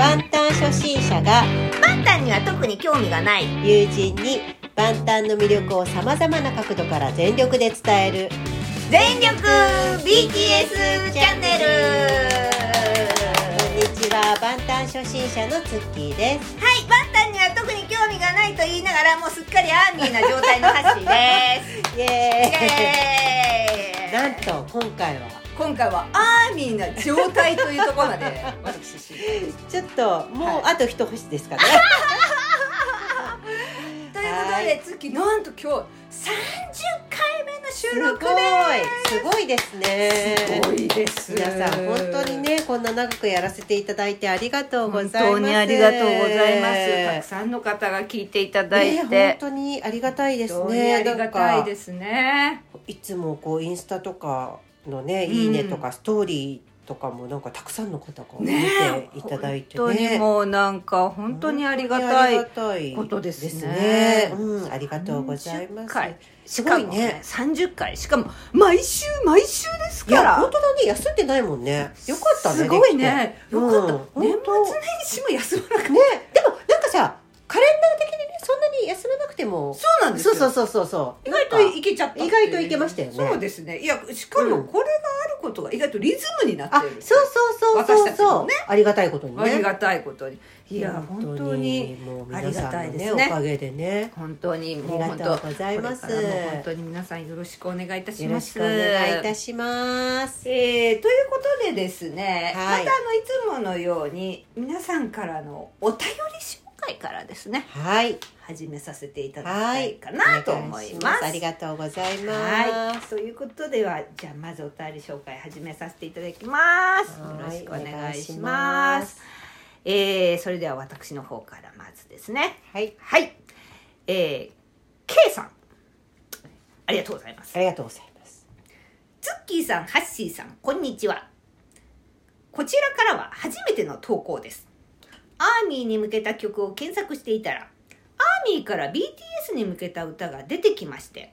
万端初心者がパンタンには特に興味がない。友人に万端の魅力をさまざまな角度から全力で伝える。全力 BTS チャンネル。こんにちは。万端初心者のツッキーです。はい。パンタンには特に興味がないと言いながらもうすっかりアーミーな状態のハッシーです。イエーイ。なんと今回は今回はアーミーな状態というところまで 私ちょっともうあと一星ですかね、ということはで月なんと今日30回目の収すごい録です。すごい。ですね。すごいです。皆さん本当にねこんな長くやらせていただいてありがとうございます。本当にありがとうございます。たくさんの方が聞いていただいて、ね、本当にありがたいですね。ありがたいですすねいつもこうインスタとかのね「いいね」とかストーリーとかもなんかたくさんの方が見てねいただいて本当にねもうなんか本当にありがたいことですね。ね。うんありがとうございます。30回。すしかもねごいね30回。しかも毎週毎週ですいから。や本当だね。休んでないもんね。よかったねすごいね。よかった、うん年本末年始も休まなくて。当ね。でもなんかさカレンダー的にねそんなに休まなくても。そうなんですよ。そうそうそうそうそう。意外といけちゃった意外といけましたよね。そうですね。いやしかうん。もこれがあることが意外とリズムになってあるそうそうそう私そうそう、たちもね。ありがたいことにね。ありがたいことに。いや本当に。ありが皆さんのたいですねねおかげでね。本当にもう本ありがと当うございます。本当に皆さんよろしくお願いいたします。よろしくお願いいたします。えーということでですね、はい。またあのいつものように皆さんからのお便り紹介からですねはい始めさせていただきはいたいかなと思いお願します。ありがとうございますはい、ということではじゃあまずお便り紹介始めさせていただきます。よはいろしくお願いし。ますえー、それでは私の方からまずですね。はいはい、えー、K さんありがとうございます。ありがとうございますツッキーさん、ハッシーさん、こんにちは。こちらからは初めての投稿です。アーミーに向けた曲を検索していたら、アーミーから BTS に向けた歌が出てきまして、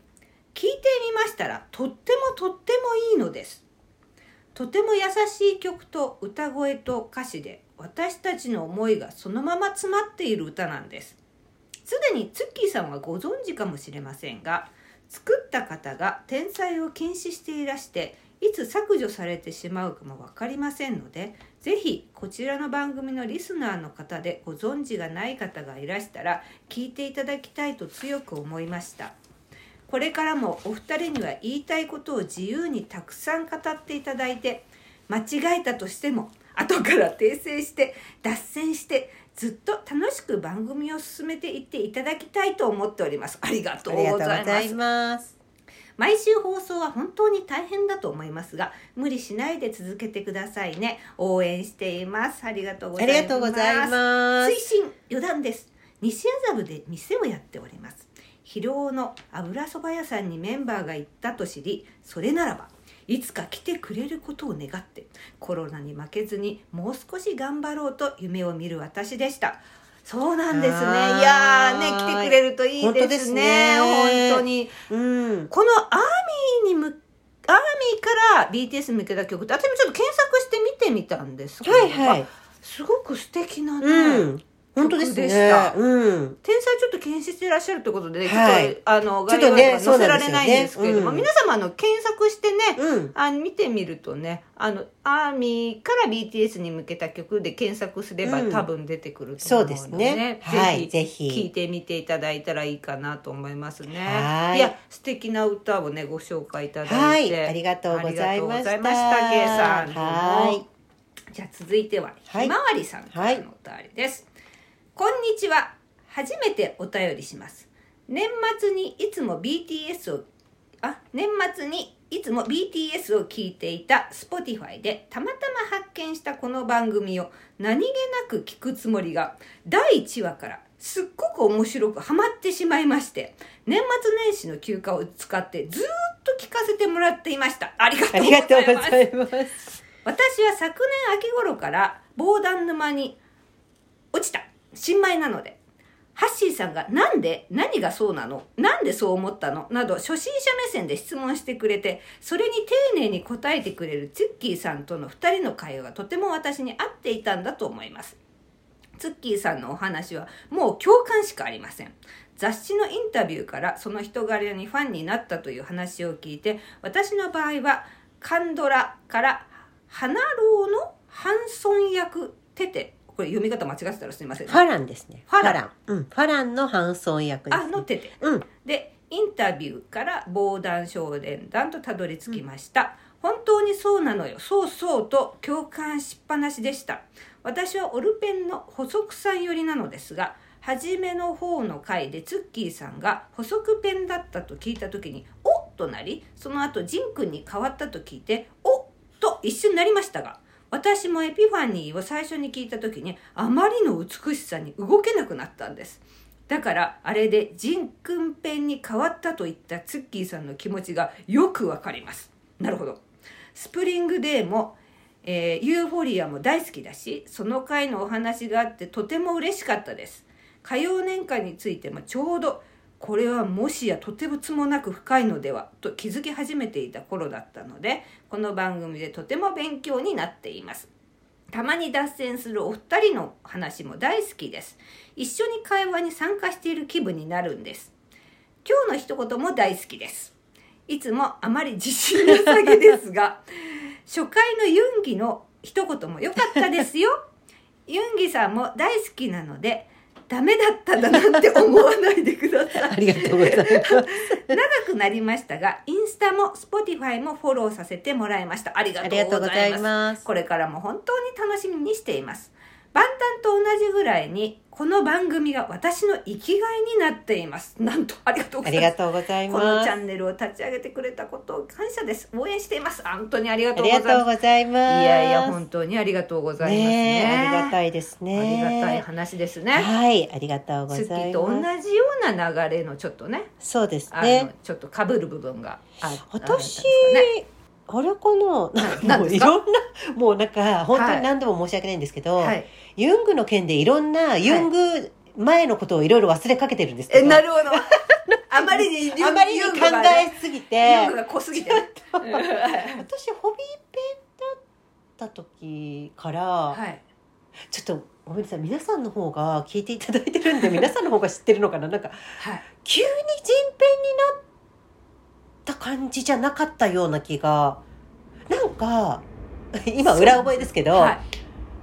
聞いてみましたら、とってもとってもいいのです。とても優しい曲と歌声と歌詞で、私たちの思いがそのまま詰まっている歌なんです。すでにツッキーさんはご存知かもしれませんが、作った方が天才を禁止していらしていつ削除されてしまうかも分かりませんのでぜひこちらの番組のリスナーの方でご存知がない方がいらしたら聞いていただきたいと強く思いました。これからもお二人には言いたいことを自由にたくさん語っていただいて間違えたとしても後から訂正して脱線してずっと楽しく番組を進めていっていただきたいと思っております。ありがとうございます。毎週放送は本当に大変だと思いますが無理しないで続けてくださいね。応援しています。ありがとうございます。ありがとうございます。推進余談です。西麻布で店をやっております。広尾の油そば屋さんにメンバーが行ったと知りそれならばいつか来てくれることを願ってコロナに負けずにもう少し頑張ろうと夢を見る私でしたそうなんですね。はい。いやーね来てくれるといい本当でですすね。ね本当に。うん。このアーミーにむアーミーから BTS に向けた曲って私もちょっと検索して見てみたんですけど、はいはい。あすごく素敵なね、うん本当ですね。うん。天才ちょっと検視していらっしゃるってことで、ねはい。ちょっとあの概要欄とか載せられないんですけれども、そうなんですよねうん。皆様あの検索してね、うん。あの見てみるとねあのアーミーから BTS に向けた曲で検索すれば、うん。多分出てくるとそうで思うので,、すね。はいぜひ。聞いてみていただいたらいいかなと思いますね。はい。や素敵な歌をねご紹介いただいて、はいありがとうございました。ありがとうございましたさん。はい。じゃあ続いてははいひまわりさんからのお便りです、こんにちは。初めてお便りします。年末にいつも BTS をあ年末にいつも BTS を聞いていた Spotify でたまたま発見したこの番組を何気なく聞くつもりが第1話からすっごく面白くハマってしまいまして年末年始の休暇を使ってずーっと聞かせてもらっていました。ありがとあうごりがとうございますざいます。私は昨年秋頃から防弾沼に落ちた新米なのでハッシーさんがなんで何がそうなの？なんでそう思ったの？など初心者目線で質問してくれてそれに丁寧に答えてくれるツッキーさんとの2人の会話がとても私に合っていたんだと思いますツッキーさんのお話はもう共感しかありません。雑誌のインタビューからその人柄にファンになったという話を聞いて、私の場合はカンドラから花郎のハンソン役テテ。これ読み方間違ってたらすみません、ファランですね。ファランうん。ファランのハンソン役です、あのテテ。うん。でインタビューから防弾少年団とたどり着きました、本当にそうなのよそうそうと共感しっぱなしでした私はオルペンの補足さん寄りなのですが初めの方の回でツッキーさんが補足ペンだったと聞いた時におっとなりその後ジン君に変わったと聞いておっと一瞬なりましたが私もエピファニーを最初に聞いた時にあまりの美しさに動けなくなったんです。だからあれでジンくんペンに変わったといったツッキーさんの気持ちがよくわかります。なるほど。スプリングデーも、えーユーフォリアも大好きだしその回のお話があってとても嬉しかったです。歌謡年間についてもちょうどこれはもしやとてつもなく深いのではと気づき始めていた頃だったのでこの番組でとても勉強になっていますたまに脱線するお二人の話も大好きです。一緒に会話に参加している気分になるんです。今日の一言も大好きです。いつもあまり自信なさげですが、初回のユンギの一言も良かったですよ。ユンギさんも大好きなので、ダメだったんだなって思わないでください。ありがとうございます。長くなりましたが、インスタも Spotify もフォローさせてもらいました。ありがあとうござりがとうございます。います。これからも本当に楽しみにしています。万端と同じぐらいに、この番組が私の生きがいになっています。なんと、ありがとうごあざいます。りがとうございこのます。チャンネルを立ち上げてくれたことを感謝です。応援しています。本当にありがあとうございます。りがとうございます。いやいや、本当にありがとうございますね。ねえありがたいですね。ありがたい話ですね。はい、ありがとうございます。スッキーと同じような流れのちょっとね、そうですあのね。ちょっと被る部分があ私あったんですかねあれかな何ですか？もういろんな、もうなんか、本当はいに何度も申し訳ないんですけど、はい。ユングの件でいろんな、ユング前のことをいろいろ忘れかけてるんですけえ、ど、なるほど。あまりに、あまりに考えすぎて、ユングが濃すぎてね。私、ホビーペンだった時から、はい。ちょっとごめんなさい、皆さんの方が聞いていただいてるんで、皆さんの方が知ってるのかな？なんか、はい。急に人編になった感じじゃなかったような気が。なんか今裏覚えですけど、はい。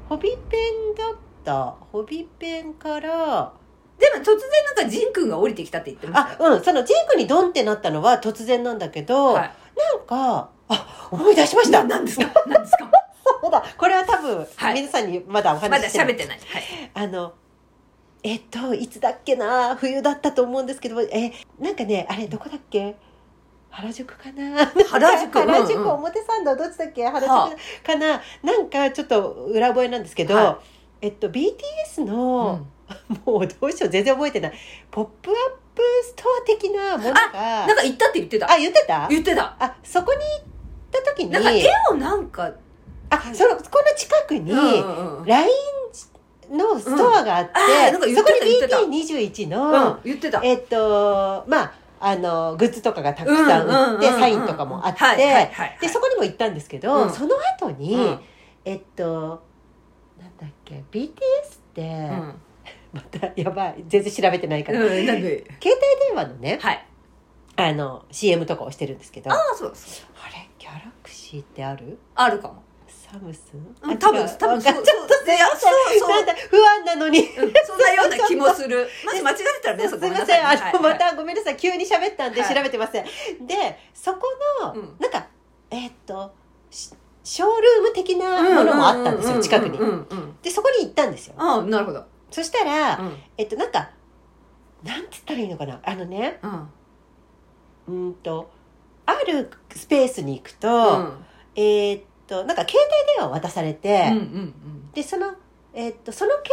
ホビペンだった。ホビペンからでも突然なんかジン君が降りてきたって言ってましたよ。あうん。そのジンクにドンってなったのは突然なんだけど、はい。なんかあ思い出しました。ななんですか？なんですか？そうだ。これは多分、はい。皆さんにまだおまだ話ししてない喋ってない。はい。あのえっといつだっけな？冬だったと思うんですけどえなんかねあれどこだっけ？原宿かな？原宿？原宿、表参道どっちだっけ？原宿はかな、なんかちょっと裏覚えなんですけど、はえっと BTS うの、ん。もうどうしよう全然覚えてない。ポップアップストア的なものがなんか言ったって言ってた。あ言ってた？言ってた。あそこに行った時になんか絵をなんか、あそのこの近くに。LINE のストアがあって、うん。あそこに言ってた。BT21 の、うん、言ってた。えっとまああのグッズとかがたくさん売って、サインとかもあって、でそこにも行ったんですけど、うんその後に、うんえっとなんだっけ BTS って、うん。またやばい全然調べてないから。携帯電話のねはい。あの CM とかをしてるんですけどあああ、そうです。れギャラクシーってある？あるかも。サムス？ンうん、多分、多分、そう、そう、そう。な不安なのにうんそんなような気もする。もし間違ってたらね、すいません、あの、まはいたごめんなさい、急に喋ったんではい調べてません。で、そこの、うんなんか、えーっと、しショールーム的なものもあったんですよ、近くに。で、そこに行ったんですよ。ああ、なるほど。そしたら、うん。えっと、なんか、なんて言ったらいいのかな。あのね、うん。と、あるスペースに行くと、うん。えーっと、なんか携帯電話を渡されて、うんうんで、その、えーっと、その携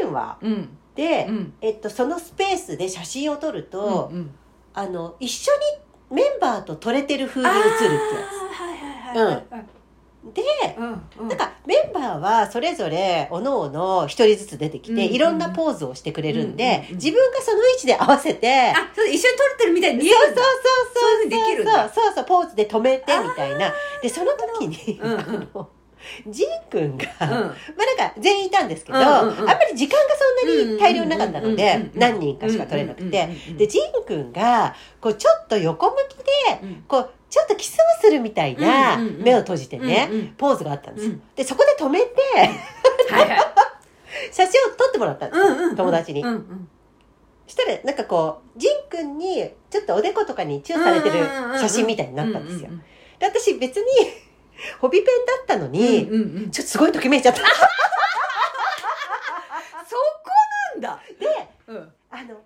帯電話うん。うん。で、うん。えっと、そのスペースで写真を撮ると、うんうんあの一緒にメンバーと撮れてる風に映るってやあーはいはいはいはい。つで、うんうん。なんかメンバーはそれぞれおのおの一人ずつ出てきて、いろんなポーズをしてくれるんで、自分がその位置で合わせて、あ、そう一緒に撮れてるみたいに見えそうそうるんだ。そうそうそういうそうそうそうポーズで止めてみたいな。でその時に、うんうん。あのジン君が、うんまあなんか全員いたんですけど、あんまり時間がそんなに大量になかったので、何人かしか取れなくて、で、ジン君が、こうちょっと横向きで、うんこう、ちょっとキスをするみたいな、目を閉じてね、ポーズがあったんですよ。うんで、そこで止めて、写真を撮ってもらったんです友達に。したら、なんかこう、ジン君に、ちょっとおでことかにチューされてる写真みたいになったんですよ。で、私別に、ホビペンだったのうんに、うんうんうん。ちょっとすごいときめいちゃった。そこなんだ。で、うん。あの、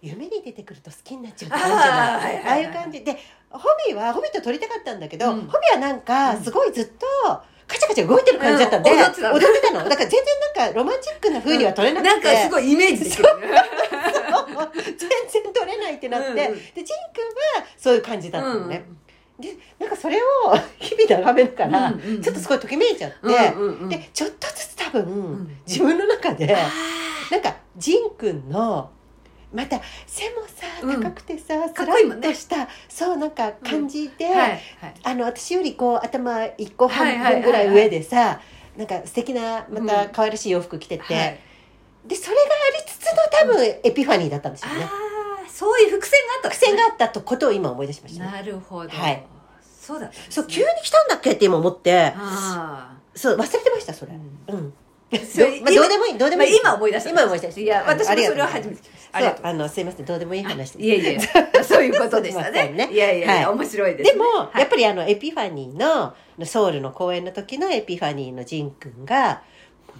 夢に出てくると好きになっちゃうってあるじゃないあああいう感じ。で、ホビーは、ホビーと撮りたかったんだけど、うん。ホビーはなんか、すごいずっと、カチャカチャ動いてる感じだったんで、うん踊ってたの。だから全然なんかロマンチックな風には撮れなくて。なんかすごいイメージできるね。全然撮れないってなって、うんうん。で、ジン君はそういう感じだったのね。で、なんかそれを 日々眺めながら、うんうんうん。ちょっとすごいときめいちゃって、うんうんうん。で、ちょっとずつ多分、ん。自分の中で、あなんか、ジンくんの、また、背もさ、うん。高くてさ、かスラッとした、そう、なんか感じで、ーはいはい。あの、私よりこう、頭一個はい半分ぐらい上でさ、なんか素敵な、またうん。可愛らしい洋服着てて、はい。で、それがありつつの多分、エピファニーだったんですよね。そういう伏線があったね伏線があったとことを今思い出しましたね。なるほど。はい。そうだね。そう、急に来たんだっけって今思って、あそう、忘れてました、それ。あうん。それどまあ、どうでもいい、どうでもいい。まあ今思い出した。今思い出した。いや私もそれは初めてありがとう。そう、あの、すいません、どうでもいい話。いやいや そういうことでしたね。ね。いやいやはい。面白いですね。でも、はい。やっぱりあの、エピファニーの、ソウルの公演の時のエピファニーのジンくんが、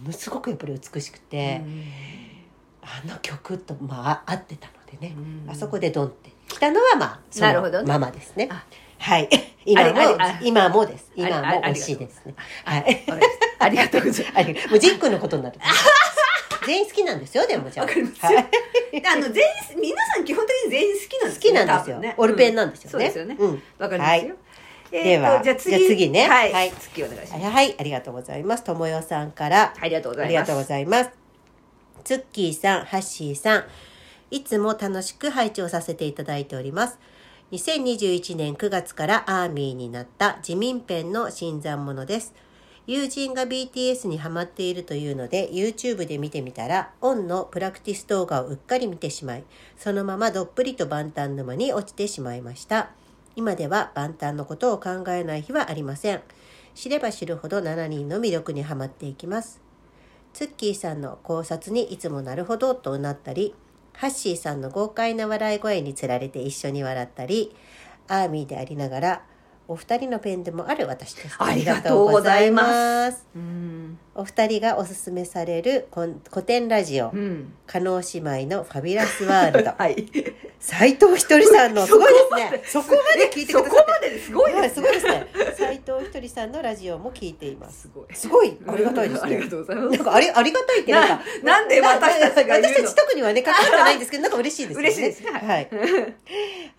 ものすごくやっぱり美しくて、あの曲と、まあ、合ってた。のでね、うん。あそこでドンって。来たのは、まあ、そのなるほどね。ままですね。あ。はい。今も今もです。今もあり惜しいです。ね。はい。ありがとうございます。もうジンくんのことになる。全員好きなんですよ、でもじゃあ。わかります。はい。あの全員皆さん基本的に全員好きなんです好きなんですよ。ね。オルペンなんですよね。そうですよね。うん。わかりますよ。ではじゃあ次。ね。はい。はい。次お願いします。はい、ありがとうございます。ともよさんから、ありがとうございます。ありがとうございます。ツッキーさん、ハッシーさん、いつも楽しく拝聴させていただいております。2021年9月からアーミーになった自民ペンの新参者です。友人が BTS にハマっているというので YouTube で見てみたらオンのプラクティス動画をうっかり見てしまいそのままどっぷりと万端沼に落ちてしまいました今では万端のことを考えない日はありません知れば知るほど7人の魅力にはまっていきますツッキーさんの考察にいつもなるほどとうなったりハッシーさんの豪快な笑い声につられて一緒に笑ったりアーミーでありながらお二人のペンでもある私ですありがとうございます。す。うん。お二人がおすすめされる古古典ラジオ。うん。加納姉妹のファビュラスワールド。はい。斉藤ひとりさんのすごいですね。そこまで。聞いてくださってそこまです。ごいはいですね。すごいですね。斉藤ひとりさんのラジオも聞いています。すごい。すごい。ありがたいですありねがとうございまなんかありありがたいってなんか。ななんで私たちが私たち特にはね関わってないんですけどなんか嬉しいですよね。嬉しいですね。はい。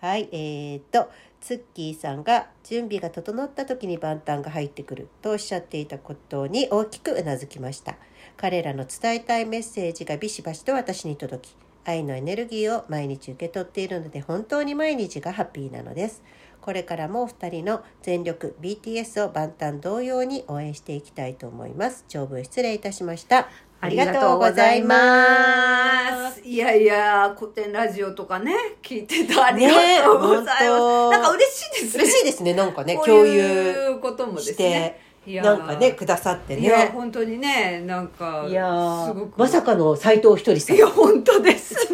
はい。えーっとツッキーさんが準備が整った時に万端が入ってくるとおっしゃっていたことに大きくうなずきました。彼らの伝えたいメッセージがビシバシと私に届き愛のエネルギーを毎日受け取っているので本当に毎日がハッピーなのです。これからもお二人の全力 BTS を万端同様に応援していきたいと思います。長文失礼いたしました。ありがとうございます。いやいや古典ラジオとかね聞いてたありがとうございます、ねなんか嬉しいですね。嬉しいですねなんかね共有いうこともですしてねなんかねくださっていやね本当にねなんかいやーすごく。まさかの斎藤ひとりさん。いや本当です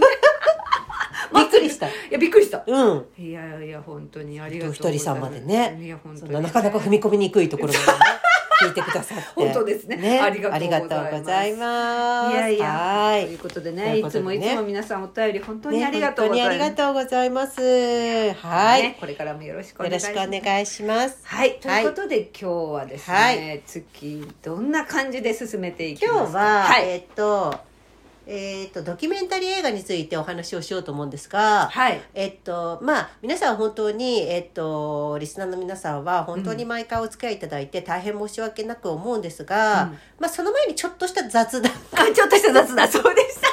びっくりした。いやびっくりした。うん。いやいや本当にありがとうひとりさんまでね。いや本当に。そんななかなか踏み込みにくいところまでね聞いてくださって。本当ですね。ありがとうございます。ありがとうございます。いやいや。はということでとね。いつもいつも皆さんお便り本当にねありがとうございます、本当にありがとうございます。はい、ねこれからもよろしくおよろし願いします。くお願いします。はい、ということで今日はですね、はい。月どんな感じで進めていきますか？今日は、はい、えっとえっとドキュメンタリー映画についてお話をしようと思うんですが、はい、えっとまあ皆さん本当にえっとリスナーの皆さんは本当に毎回お付き合いいただいて大変申し訳なく思うんですが、うん。まあその前にちょっとした雑談。あちょっとした雑談 そうでした。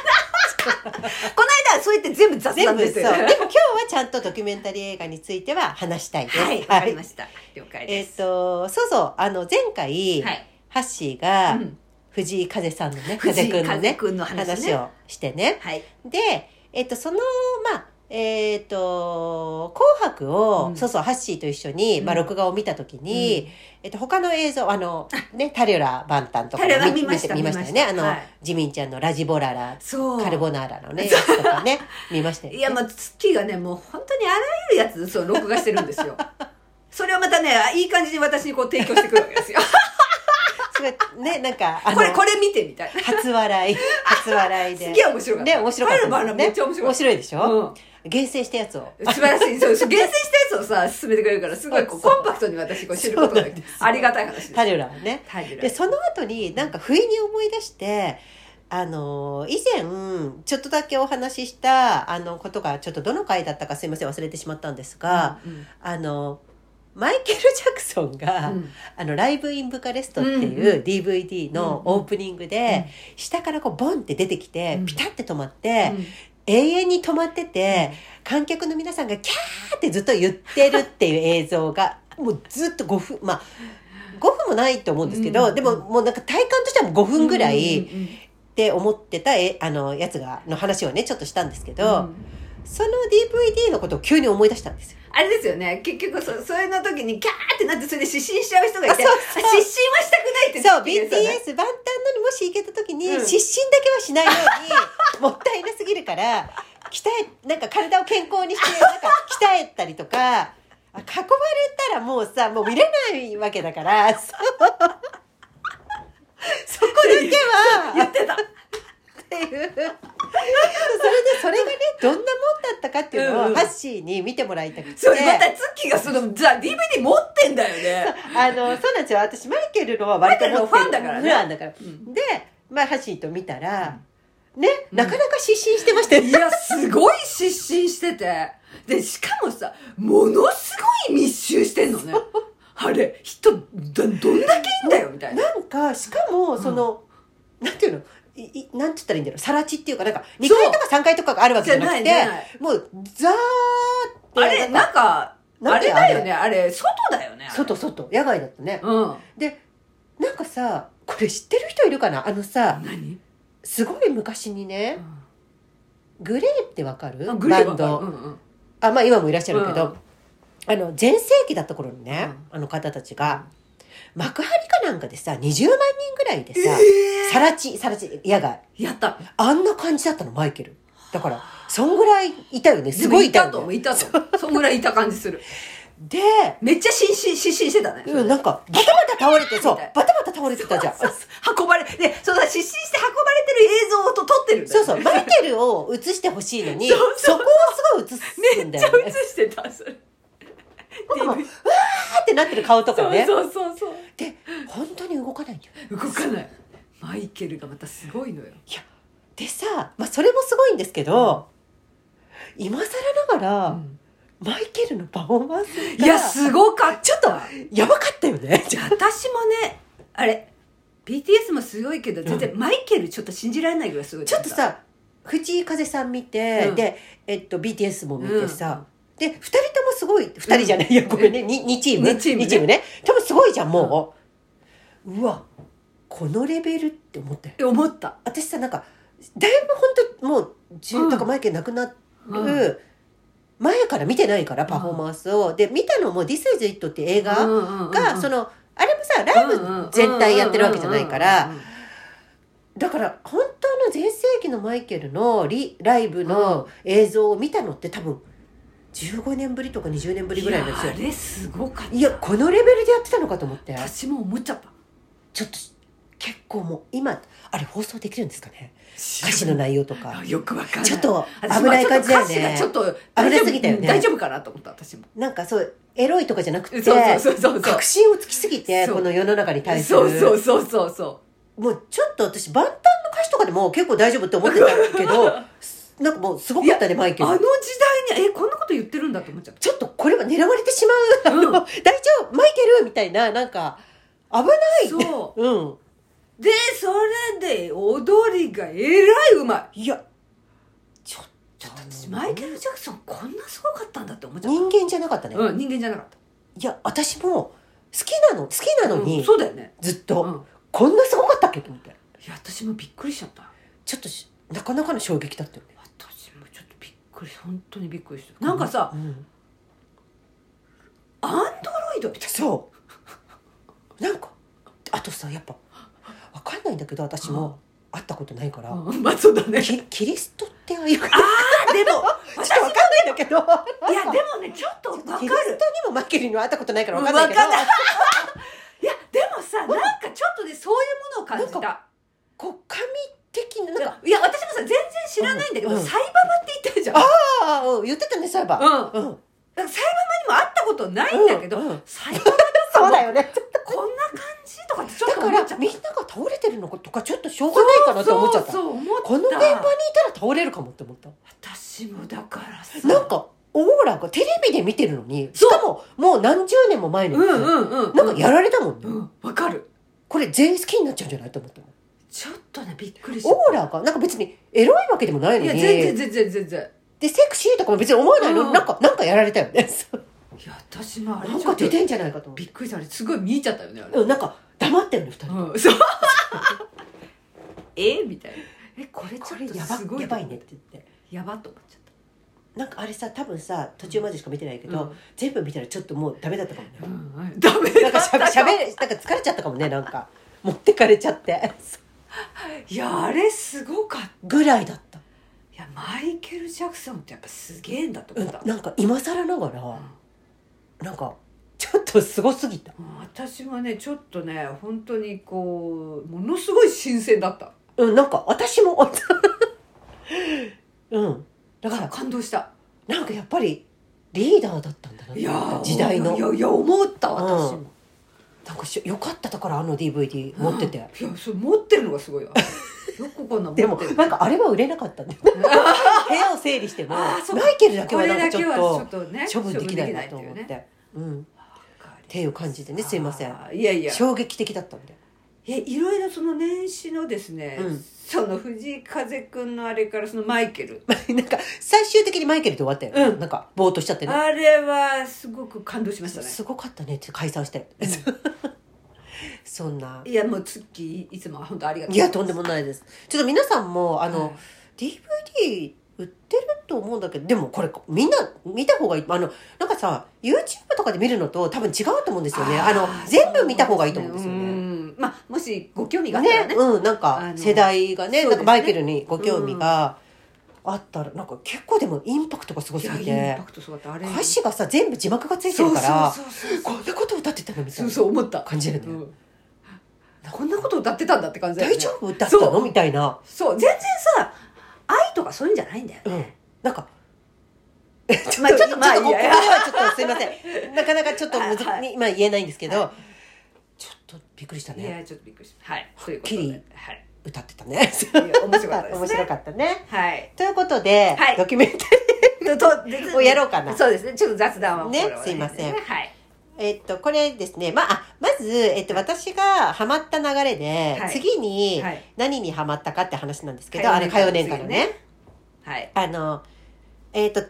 この間はそうやって全部雑全談でもですよね今日はちゃんとドキュメンタリー映画については話したいです。はいわかりました。了解えっです、とそうそうあの前回、はい。ハッシーが、うん藤井風さんのね、風くんのね、風くんの話ね。話をしてね。はい。で、えっと、その、まあ、えっと、紅白を、うん。そうそう、ハッシーと一緒に、まあ、うん録画を見たときに、えっと、他の映像、あの、ね、タリュラ・バンタンとか見見ました。見ましたよね。あの、はい。ジミンちゃんのラジボララ、そう。カルボナーラのね、やつとかね、見ましたよね。いやまあ月がねもう本当にあらゆるやつそう録画してるんですよ。それをまたねいい感じに私にこう提供してくるわけですよね、なんか、これこれ見てみたい。な初笑い、初笑いで。すげえ面白かった。ね、面白かっためっちゃ面白かった。面白いでしょ、うん。厳選したやつを。素晴らしい。そう厳選したやつをさ進めてくれるからすごいコンパクトに私こう知ることができてありがたい話です。タリュラをね。タリュラ。で、その後になんか不意に思い出して、あの、以前、ちょっとだけお話しした、あの、ことが、ちょっとどの回だったかすいません、忘れてしまったんですが、うん。あの、マイケル・ジャクソンが、うん。あの、ライブ・イン・ブカレストってうんいうう DVD のオープニングで、下からこう、ボンって出てきてう、ん。ピタって止まって、うん。永遠に止まってて、観客の皆さんがキャーってずっと言ってるっていう映像が、もうずっと5分、まあ、5分もないと思うんですけど、うんでももうなんか体感としてはもう5分ぐらいって思ってたえあのやつが、の話をね、ちょっとしたんですけど、うん。その DVD のことを急に思い出したんですよ。あれですよね。結局そそれの時にキャーってなってそれで失神しちゃう人がいてあそうあ失神はしたくないってそう、BTS 万端のにもし行けた時に、うん。失神だけはしないように、もったいなすぎるから、鍛え、なんか体を健康にして、なんか鍛えたりとか、あ囲まれたらもうさ、もう見れないわけだから、そう。そこだけは、言ってたっていう。それで、それがね、どんなもんだったかっていうのを、うんうん。ハッシーに見てもらいたくて。それまたツッキーがそのじゃあ DVD 持ってんだよね。あの、そうなんですよ。私、マイケルのは割とファンだからね。ファンだから。うん。で、まあ、ハッシーと見たら、ね、なかなか失神してましたよ。いやすごい失神してて。でしかもさものすごい密集してんのね。あれ人どどんだけいんだよみたいな。なんか、しかも、その、なんていうの？いいなんて言ったらいいんだろう。さら地っていうか、なんか、2そう階とか3階とかがあるわけじゃなくてもう、ザーって、あれなんかあれだよね。あれ外だよね外、外、野外だったね。うん。で、なんかさ、これ知ってる人いるかな？あのさ、何？すごい昔にね、グレーってわかる？あグレーバンド。うんうん。あ、まあ今もいらっしゃるけど、うんあの、全盛期だった頃にね、あの方たちが、幕張かなんかでさ、20万人ぐらいでさ、えさらち、さらち、野外。ーやった。あんな感じだったの、マイケル。だから、そんぐらいいたよね。すごいいたよね。でもいたと思ういたとそんぐらいいた感じする。で、めっちゃ失神失神してたねうん、なんか、バタバタ倒れて、そう、バタバタ倒れてたじゃん。そうそう。運ばれでそうだ失神して運ばれてる映像をと撮ってるんだよ、ね、そうそう、マイケルを映してほしいのに、そそう。そうこをすごい映すんめっちゃだよね。映してたそれなんかもう、うわーってなってる顔とかね。そうそうそうで、本当に動かないんだよ。ね。動かない。マイケルがまたすごいのよ。いや、でさ、まあそれもすごいんですけど、今更ながら、マイケルのパフォーマンスがいやすごかった。ちょっとやばかったよね。私もねあれ BTS もすごいけど全然マイケルちょっと信じられないぐらいすごい。ちょっとさ、藤井風さん見て、うん。で、えっと、BTS も見てさ、で、二人ともすごい、二人じゃない、いや、ごめんね、に2チーム？二チームね。二チームね。多分すごいじゃん、もう。うわ、このレベルって思ったよ。思った。私さ、なんか、だいぶ本当もう、10、うん。だからマイケル亡くなる、うん。前から見てないから、パフォーマンスを。で、見たのも This is It って映画が、そのの、あれもさ、ライブ全体やってるわけじゃないから、だから本当の全盛期のマイケルのリライブの映像を見たのって多分15年ぶりとか20年ぶりぐらいなんですよ。あれすごかった。いやこのレベルでやってたのかと思って。私も思っちゃった。ちょっと結構もう今あれ放送できるんですかね。歌詞の内容とか。よくわかんない。ちょっと私危ない感じだよね。ちょっと歌詞がちょっと危なすぎたよね。大丈夫かなと思った私も。なんかそうエロいとかじゃなくてそうそうそうそう確信をつきすぎてこの世の中に対すそうるそうそうそうそもうちょっと私万端の歌詞とかでも結構大丈夫って思ってたけど なんかもうすごかったねマイケル。うあの時代にえこんなこと言ってるんだと思っちゃった。ちょっとこれは狙われてしまう。うん。大丈夫？マイケル？みたいな、なんか、危ない。そう。うん。でそれで踊りがえらいうまい。いや、ちょっちょっと私マイケル・ジャクソンこんなすごかったんだって思っちと、ゃっ人間じゃなかったね。たうん人間じゃなかった。いや、私も、好きなの、好きなのに、うんそうだよね。ずっと、うん。こんなすごかったっけ？と思って。いや私もびっくりしちゃった。ちょっとしなかなかの衝撃だったよねくり本当にびっくりした。なんかさ、うん。アンドロイドみたいな。そう。なんかあとさやっぱわかんないんだけど私も会ったことないから、うん。まあそうだね。キキリストってああいう。ちょっあでも とわかんないんだけど。いやでもねちょっとわかる。キリストにもマイケルには会ったことないからわかんないけど、わかんない。いやでもさなんかちょっとねそういうものを感じた。こう神的ななんか。いや私もさ全然知らないんだけど、うん。うんサイ言ってたねそういえば。うん。うん、だからサイババにも会ったことないんだけど、うんうん。サイババそうだよね。こんな感じとかってちょっだかと思っみんなが倒れてるのとかちょっとしょうがないかなって思っちゃった。そうそうそう思った。この現場にいたら倒れるかもって思った。私もだからさ。なんかオーラがテレビで見てるのにしそう。かももう何十年も前のやつ、うんうんうんなんかやられたもんね、うんわかる。これ全員好きになっちゃうんじゃないと思ったの。ちょっとねびっくりした。オーラがなんか別にエロいわけでもないのに。いや全然全然全然でセクシーとかも別に思わないの？なんかなんかやられたよね。いや私もあれなんか出てんじゃないかと思って。びっくりしたあれすごい見入っちゃったよねあれ。うんなんか黙ってるね二人、うんそう。え？みたいな。えこれちこょっとれやばすごいやばいねって言って。やばっと思っちゃっなんかあれさ多分さ途中までしか見てないけど、うん。全部見たらちょっともうダメだったかもね、た、うん、ダメなんかしゃべしゃべなんか疲れちゃったかもねなんか。持ってかれちゃって。いやあれすごかった。ぐらいだっやマイケル・ジャクソンってやっぱすげえんだとうん思った、、なんか今更ながらなんかちょっとすごすぎた。うん私はねちょっとね本当にこうものすごい新鮮だった。うんなんか私も うん。だから感動した。なんかやっぱりリーダーだったんだないやー時代の。いやいや思ったうん。私も、なんかしよかっただからあの DVD 持ってて、いやそれ持ってるのがすごい。わよくこんな持ってでる。もなんかあれは売れなかったんだよ。部屋を整理してもあーそうマイケルだけこれはなんかちょょっっとねと処分できないなと思って。できないってうん。っっていう感じでねすいません。いやいや。衝撃的だったんでいやいろいろその年始のですね、うん。その藤井風くんのあれからそのマイケル。なんか最終的にマイケルで終わったよね、うん。なんかぼーっとしちゃってね。あれはすごく感動しましたね。すごかったねって解散して、そんな。いやもうツッキーいつも本当ありがとういやとんでもないです。ちょっと皆さんもあの、はい。DVD 売ってると思うんだけどでもこれみんな見た方がいい。あのなんかさ YouTube とかで見るのと多分違うと思うんですよね。あのー全部見た方がいいと思うんですようね。んまあもしご興味があったらねねうんなんあかの世代がねね。なんかマイケルにご興味があったらなんか結構でもインパクトがすごすぎてパクトすごかった。あれ。歌詞がさ全部字幕がついてるからこんなこと歌ってたのみたいそうなそう思った。感じるね。うん。こんなこと歌ってたんだって感じだよね。大丈夫だったの？みたいな。そう。全然さ愛とかそういうんじゃないんだよ。うん。ね、なんかまあちょっとまあちょっとここでいや。はちょっとすいません。なかなかちょっとむず、はい今言えないんですけど、はちょっとびっくりしたいねやちょっとびっくりした。はい。はっきりい歌ってたね。面白かった面白かったね。はい。ということで、はい。ドキュメンタリとをやろうかな。そうですね。ちょっと雑談はねこれはすいません。はい。ーえっとこれですね。まああまず、えっと、私がハマった流れで、はい。次にはい。何にハマったかって話なんですけど、はい。あれ歌謡年間のね。はい。あのえっと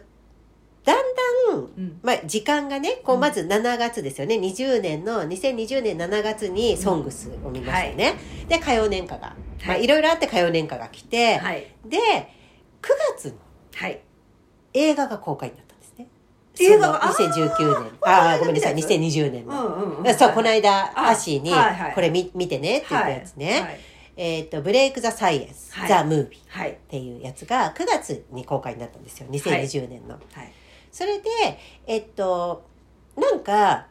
だんだんうん。まあ、時間がねこううん。まず7月ですよね、20年の2020年7月に「ソングスを見ましたね、で歌謡年歌が、まあ、はいいろいろあって歌謡年歌が来て、はい。で9月にはい。映画が公開になったんですね。映画？がその2019年。あーあごめんなさい。この間見2020年うの、んうんうん。そうこの間あハッシーにはいはい。これ見見てねって言ったやつね、はい。えっ、と「ブレイク・ザ・サイエンス・はい。ザ・ムービー」はい。っていうやつが9月に公開になったんですよ。2020年の、はいそれでえっとなんか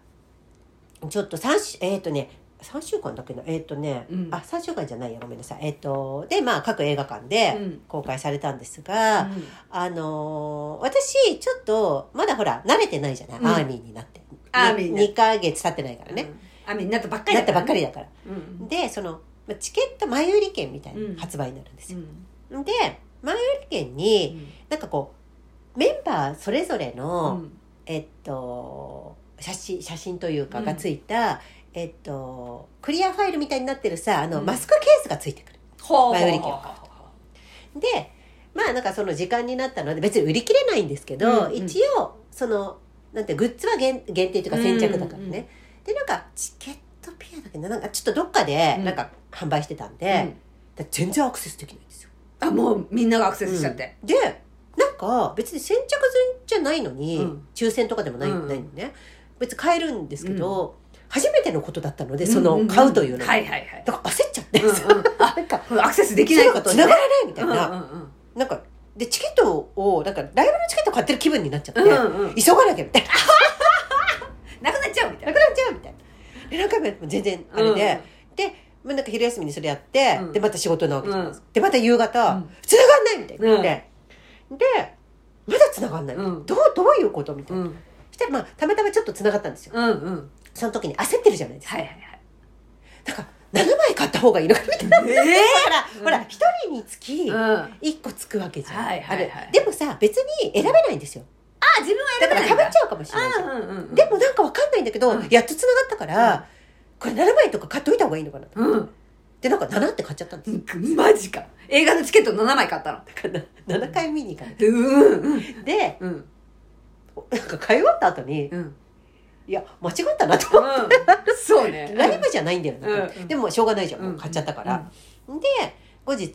ちょっと3週えっとね3週間だっけな？えっとね、うん。あ3週間じゃないやごめんなさい。えっとでまあ各映画館でうん。公開されたんですが、うん。あのー私ちょっとまだほら慣れてないじゃない、うん。アーミーになって。アーミーになって。2ヶ月経ってないからね、うん。あみになったばっかりなったばっかりだだから。うんでそのまあチケット前売り券みたいなうん。発売になるんですうよ、ん。で前売り券になんかこうメンバーそれぞれの、うん。えっと写真写真というかうん。がついた、えっとクリアファイルみたいになってるさあの、うん。マスクケースがついてくる。前売り券を買う。でまあなんかその時間になったので別に売り切れないんですけど、うんうん。一応そのなんてグッズは限限定というか先着だからね、うん。うんでなんかチケットピアだけどなんかちょっとどっかでうん。なんか販売してたんで、全然アクセスできないんですよ。あもうみんながアクセスしちゃって、でか別に先着順じゃないのに、うん。抽選とかでもない,、うん。ないのね。別に買えるんですけど、初めてのことだったのでそうんうんうん。の買うというのが、はいはいはい。だから焦っちゃって、うんうん。あなんかアクセスできないこと繋がらないみたいな、うんうんなんかでチケットをなんかライブのチケット買ってる気分になっちゃって、うんうんうん。急がなきゃみたいな。なくなっちゃうみたいな。くなっちゃうみたいな。で何回も全然あれで、でまあなんか昼休みにそれやって、うん。でまた仕事なわけじゃないです。か、うでまた夕方、うん。繋がんないみたいになって、でまだ繋がんない、うん。どうどういうことみたいな、うん。そしたらまあたまたまちょっと繋がったんですよ。うんうん。その時に焦ってるじゃないですか。はいはいなんか7枚買った方がいいのかみたいな。はいえだから、うん。ほら一人につきえうん。あ1個つくわけじゃん、はいはいはいあれでもさ別に選べないんですよ。自分はだから選べないかぶっちゃうかもしれないじゃん。うんうんうんでもなんかわかんないんだけど、うん。やっと繋がったから、うん。これ7枚とか買っといた方がいいのかなと。うんでなんか7って買っちゃったんですよ。マジか。映画のチケット7枚買ったの。だから7回見に行かないうん。うん。でうん。なんか買い終わった後にうん。いや間違ったなと思って。そうね。ライブじゃないんだよね、うん。でもしょうがないじゃん、買っちゃったから、で後日、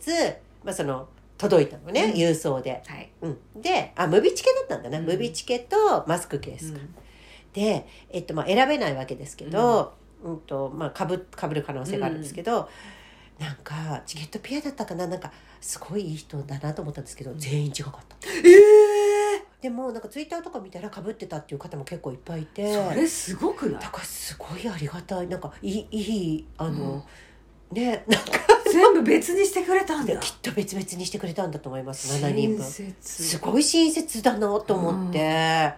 まあ、その届いたのね、うん。郵送で、はい。うん、であムビチケだったんだな、うん。ムビチケとマスクケース、で、えっとまあ、選べないわけですけど、うん。とまあ、かぶかぶる可能性があるんですけど、なんかチケットピアだったかな？なんかすごいいい人だなと思ったんですけど、うん。全員違かった。ええでもなんかツイッターとか見たらかぶってたっていう方も結構いっぱいいて。それすごくない？だからすごいありがたい。なんかいいいいあの、ねなんか。全部別にしてくれたんだ。きっと別々にしてくれたんだと思います。7人分。親切。すごい親切だなと思って、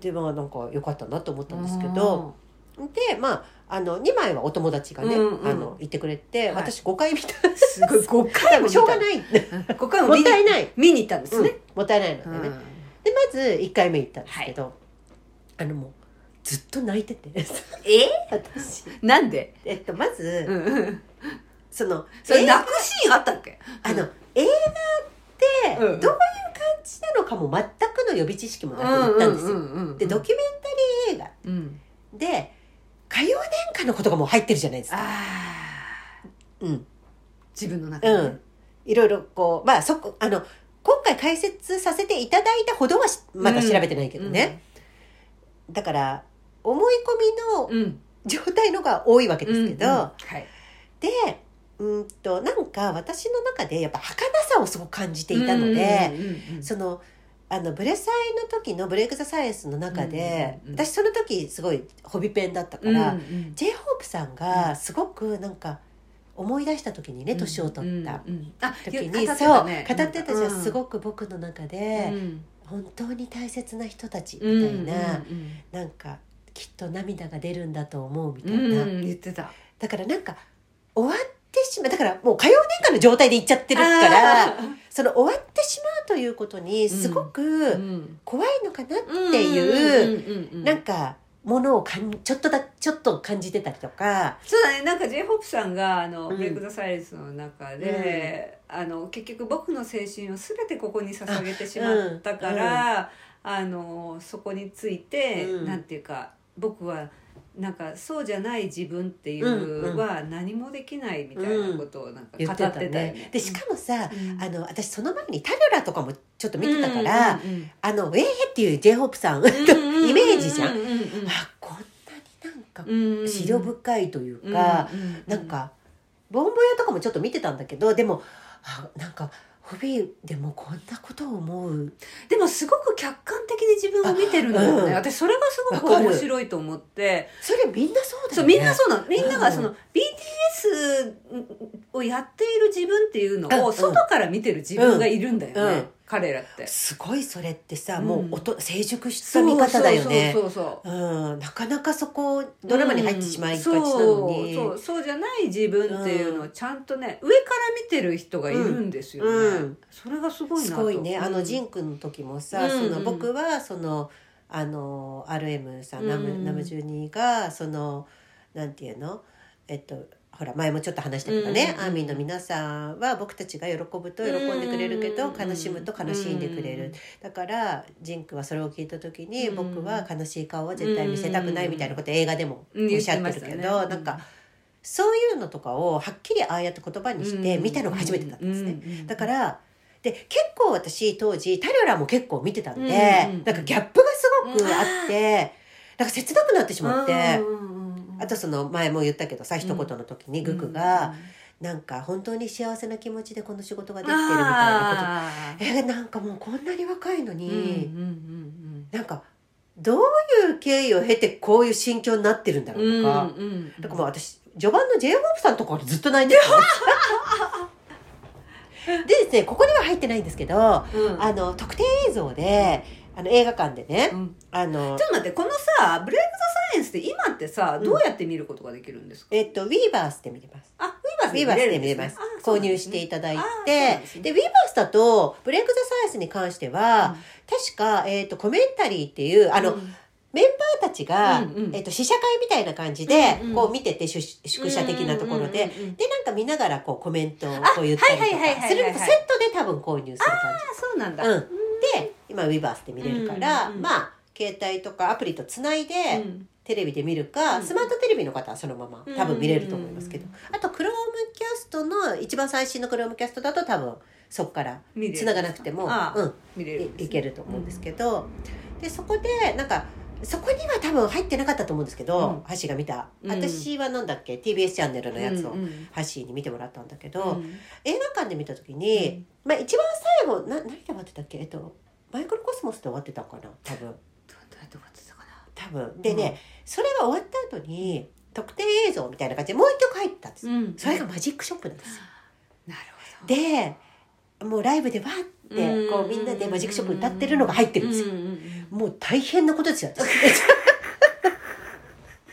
でまあなんか良かったなと思ったんですけど、でまああの2枚はお友達がね、うんうん。あのいてくれて、はい。私5回見たす。ごい5回もしょうがない。5回ももったいない、見に行ったんですうんね、もったいないのでね、うん。でまず1回目行ったんですけど、あのもうずっと泣いてて。え？私。なんで、えっとまず、うんうん、そのそれ泣くシーンあったっけ？あの映画ってどううん。いう感じなのかも全くの予備知識もなく行ったんですよ、よでドキュメンタリー映画うん、で歌謡殿歌のことがもう入ってるじゃないですか。うん。自分の中でね、うん。いろいろこう、まあそこ、あの、今回解説させていただいたほどはしまだ調べてないけどね。だから、思い込みのうん、うん状態のが多いわけですけど、うんうんはいで、うんと、なんか私の中でやっぱ儚さをすごく感じていたので、うんうんうんその、あのブレサイの時のブレイク・ザ・サイエンスの中で、うんうんうん私その時すごいホビペンだったかうんら、うん。j ホープさんがすごくなんか思い出した時にね年を取ったうんうんあ時に、語ってそう語ってたじゃん、うんすごく僕の中で、うん。本当に大切な人たちうんみたいな、うんなんかきっと涙が出るんだと思うみたうんいな、うん言ってた。だからなんか終わってしまうだからもう歌謡年間の状態で行っちゃってるからあその終わってしまうということにすごーくうん怖いのかなっていう、うんうんうんなんかものをかんちょっとだちょっと感じてたりとか。そうだね。なんか j ホ p プさんがあの、うん。ブレイク・ザ・サイレンスの中で、あの結局僕の青春を全てここに捧げてしまったから、あのそこについて、うん。なんていうか僕はなんかそうじゃない自分っていうんううん。は何もできないみたいなことをなんか語ってたね。ね。でしかもさ、うん。あの私その前にタルラとかもちょっと見てたから、うんうんあのウェイヘっていう j ホープさん とうんうんイメージじゃん。うんうんうん。あこんなになんかうんうん白深いというか、うんうん。なんかボンボヤとかもちょっと見てたんだけどでもあなんかホビーでもこんなことを思う。でもすごく客観的に自分を見てるのよね、あうん。私それがすごく面白いと思って。それみんなそうだそうよねみんなそうなの。みんながその、うん。BTS をやっている自分っていうのうん。うん。を外から見てる自分がいるんだよね、うんうん彼らって。すごいそれってさ、うん。もうおと成熟した見方だよね。そうそうそううん、なかなかそこドラマに入ってしまいがちなうん。のに、そうそうそうじゃない自分っていうのをちゃんとね、上から見てる人がいるんですよね、うん。それがすごいなと。すごいね。あのうん。ジンくんの時もさ、うんそのうん僕はそのあの RM さんナム,、うんナムジュニがそのなんていうの？えっとほら前もちょっと話したけどね、うんアーミンの皆さんは僕たちが喜ぶと喜んでくれるけど、うん悲しむと悲しんでくれる、だからジンくんはそれを聞いた時に、うん。僕は悲しい顔は絶対見せたくないみたいなこと映画でもうん。おっしゃってるけど、ね。なんかそういうのとかをはっきりああやって言葉にして見たのが初めてだったんですね。ねだからで結構私当時タリオラも結構見てたんで、うんうんなんかギャップがすごくあって、なんか切なくなってしまって、あとその前も言ったけどさ一言の時にグクが、なんか本当に幸せな気持ちでこの仕事ができてるみたいなこと。えなんかもうこんなに若いのに、なんかどういう経緯を経てこういう心境になってるんだろうとか、だからもう私序盤の j ホープさんのところでずっと泣いてた でですねここには入ってないんですけどあの特典映像であの映画館でね、あのちょっと待って、このさ、 Break the Silence って今ってさ、うん。どうやって見ることができるんですか、えっとウィーバースで見れます。あ、ウィーバースウィーバースで見れます。購入していただいて、で、ウィーバースだと、 Break the Silence に関しては、確か、えっ、と、コメンタリーっていう、あの、メンバーたちが、うんうん。えっ、と、試写会みたいな感じで、うんうん。こう見てて、宿宿舎的なところで、うんうんうんうんで、なんか見ながら、こう、コメントをあこう言ったりとか、するとセットで多分購入する感あ、そうなんだ。じ。うん。で、今、ウィーバースで見れるから、うんうんまあ、携帯とかアプリとつないで、うん。テレビで見るか、うんスマートテレビの方はそのまま多分見れると思いますけど、うんあとクロームキャストの一番最新のクロームキャストだと多分そこからつながなくてもあうん。見れるいいけると思うんですけど、でそこでなんかそこには多分入ってなかったと思うんですけど、うん。ハが見た、うん。私はなんだっけ？TBS チャンネルのやつをうんうん。ハッシーに見てもらったんだけど、うん。映画館で見た時に、まあ、一番最後な何で終わってたっけ？えっとマイクロコスモスで終わってたのかな？多分。どうやって終わってたかな？多分。でね、それが終わった後に特典映像みたいな感じでもう一曲入ったんですそれがマジックショップなんですよ。なるほど。でもうライブでわーってこうみんなでマジックショップ歌ってるのが入ってるんですよ、うんうんうんもう大変なことですよ私。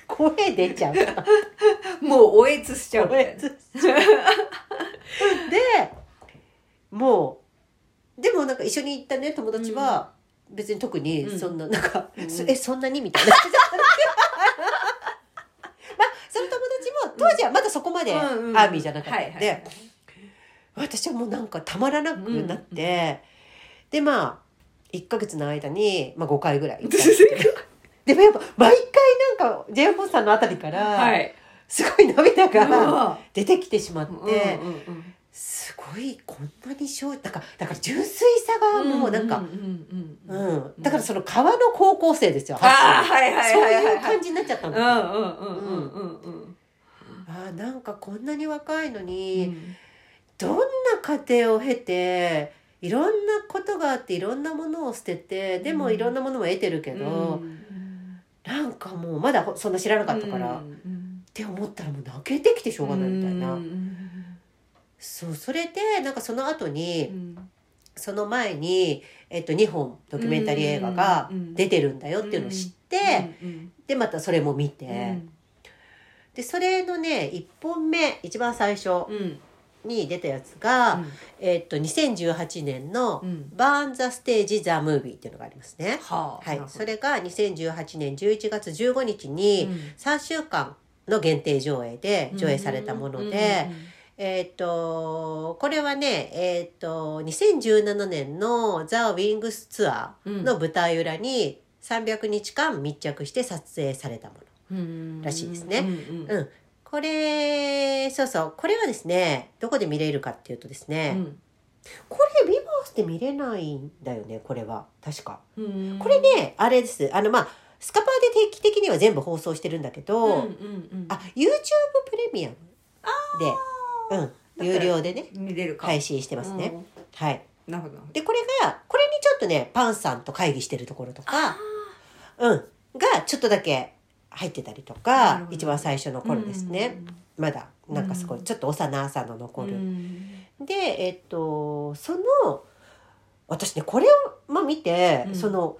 声出ちゃう。もうおえつしちゃう。みたいな。でもうでもなんか一緒に行ったね友達は別に特にそんななんか、うん。そえそんなにみたいな。まあその友達も当時はまだそこまでアーミーじゃなかったんで、私はもうなんかたまらなくなって、でまあ1ヶ月の間に、まあ、5回ぐらい。でもやっぱ毎回なんか j フォさんのあたりから、はい。すごい涙がが、出てきてしまって、すごいこんなにしょうだからだから純粋さがもうなんか、だからその川の高校生ですよあはいはいシーそうはい。はいいう感じになっちゃったんだ、うんうんうんうんうん。うん。あーなんかこんなに若いのうに、ん。どんな過程を経ていろんなことがあっていろんなものを捨ててでもうんいろんなものも得てるけど、うん。なんかもうまだそんな知らなかったから、っうん。て思ったらもう泣けてきてしょうがないみたいな、うん。そうそれでなんかその後に、うん。その前に、えっと、2本ドキュメンタリー映画が出てるんだよっていうのを知って、うん。でまたそれも見て、うん。でそれのね1本目一番最初。うんに出たやつが、えっと2018年のうん「バーン・ザ・ステージ・ザ・ムービー」っていうのがありますね。はあはい、それが2018年11月15日に3週間の限定上映で上映されたもので、えっ、と、これはね、えっ、と、2017年のザ・ウィングスツアーの舞台裏に300日間密着して撮影されたもの。らしいですね。うんうん。うん。これ、そうそう、これはですね、どこで見れるかっていうとですね、これ、ビバースで見れないんだよね、これは。確か。うんこれね、あれです。あの、まあ、スカパーで定期的には全部放送してるんだけど、うんうんうんあ、YouTube プレミアムで、うん、有料でね、見れるか配信してますね。はい。なるほどで、これが、これにちょっとね、パンさんと会議してるところとか、うん、がちょっとだけ入ってたりとか一番最初の頃ですね。まだ、なんかすごい、ちょっと幼さの残る。で、えっと、その、私ね、これを、まあ、見て、うん。その、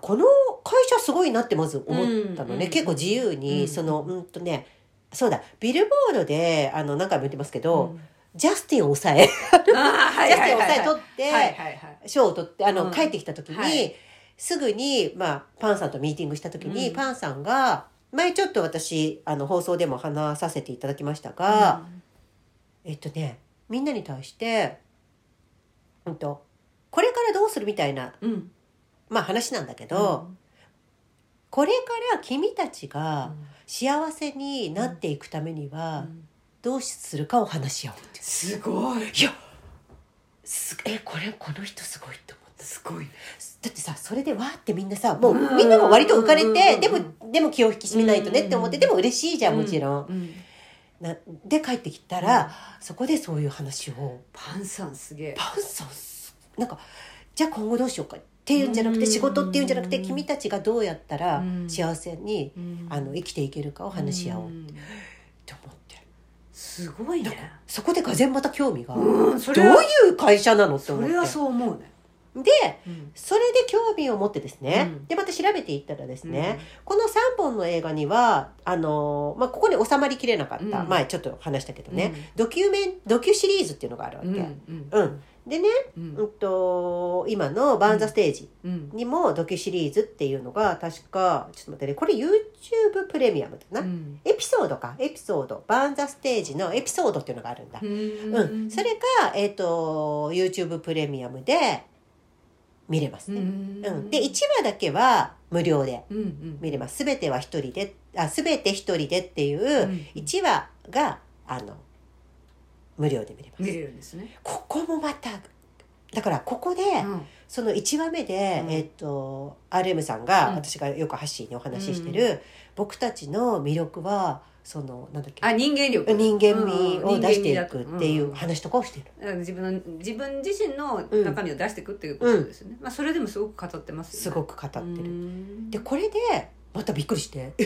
この会社すごいなってまず思ったのね。うん結構自由に、うん。その、うんとね、そうだ、ビルボードで、あの、何回も言ってますけど、ジャスティンを抑え、ジャスティンを抑え取って、はいはいはい。賞を取って、あの、うん。帰ってきた時に、はいすぐに、まあ、パンさんとミーティングした時に、うん。パンさんが、前ちょっと私、あの、放送でも話させていただきましたが、えっとね、みんなに対して、うんと、これからどうするみたいな、うん。まあ話なんだけど、これから君たちがうん。幸せになっていくためにはどうするかを話し合おうってすごい。いやすえこれこの人すごいって思ったすごい。だってさそれでわーってみんなさもううん。みんなが割と浮かれうんてでもでも気を引き締めないとねって思ってうんでも嬉しいじゃんもちろん。うんなで帰ってきたらそこでそういう話を。パンさんすげえ。パンさんすなんかじゃあ今後どうしようかっていうんじゃなくてうん仕事っていうんじゃなくて君たちがどうやったらうん。幸せにうん。あの生きていけるかを話し合おう。っん。て思ってすごいね。そこでがぜんまた興味が。どうんそうれいはう会社なのって思って。それはそう思うねでうん。それで興味を持ってですね、うん。でまた調べていったらですね、この3本の映画にはあのーまあ、ここに収まりきれなかった、うん。前ちょっと話したけどね、うん。ドキュメンドキュシリーズっていうのがあるわけ、うんでね、うん。うんと今の「バーン・ザ・ステージうん」にもドキュシリーズっていうのが確かちょっと待ってねこれ YouTube プレミアムだな、うん。エピソードか。エピソード。バーン・ザ・ステージのエピソードっていうのがあるんだ、うん。それが、えっと YouTube プレミアムで見れます。うね、ん。うん、で1話だけは無料で見れます。全ては一人であ全て一人でっていううん1話があの無料で見れます。見れるんですね。ここもまただからここで、うん。その1話目で、うん。えっ、と RM さんが、うん。私がよくハッシーにお話ししてる、僕たちの魅力はそのなんだっけ？あ人間力。人間味を出していくうんっていう話とかをしてる、自分の自分自身の中身を出していくっていうことですよね、まあそれでもすごく語ってますよね。すごく語ってる、るでこれでまたびっくりして、え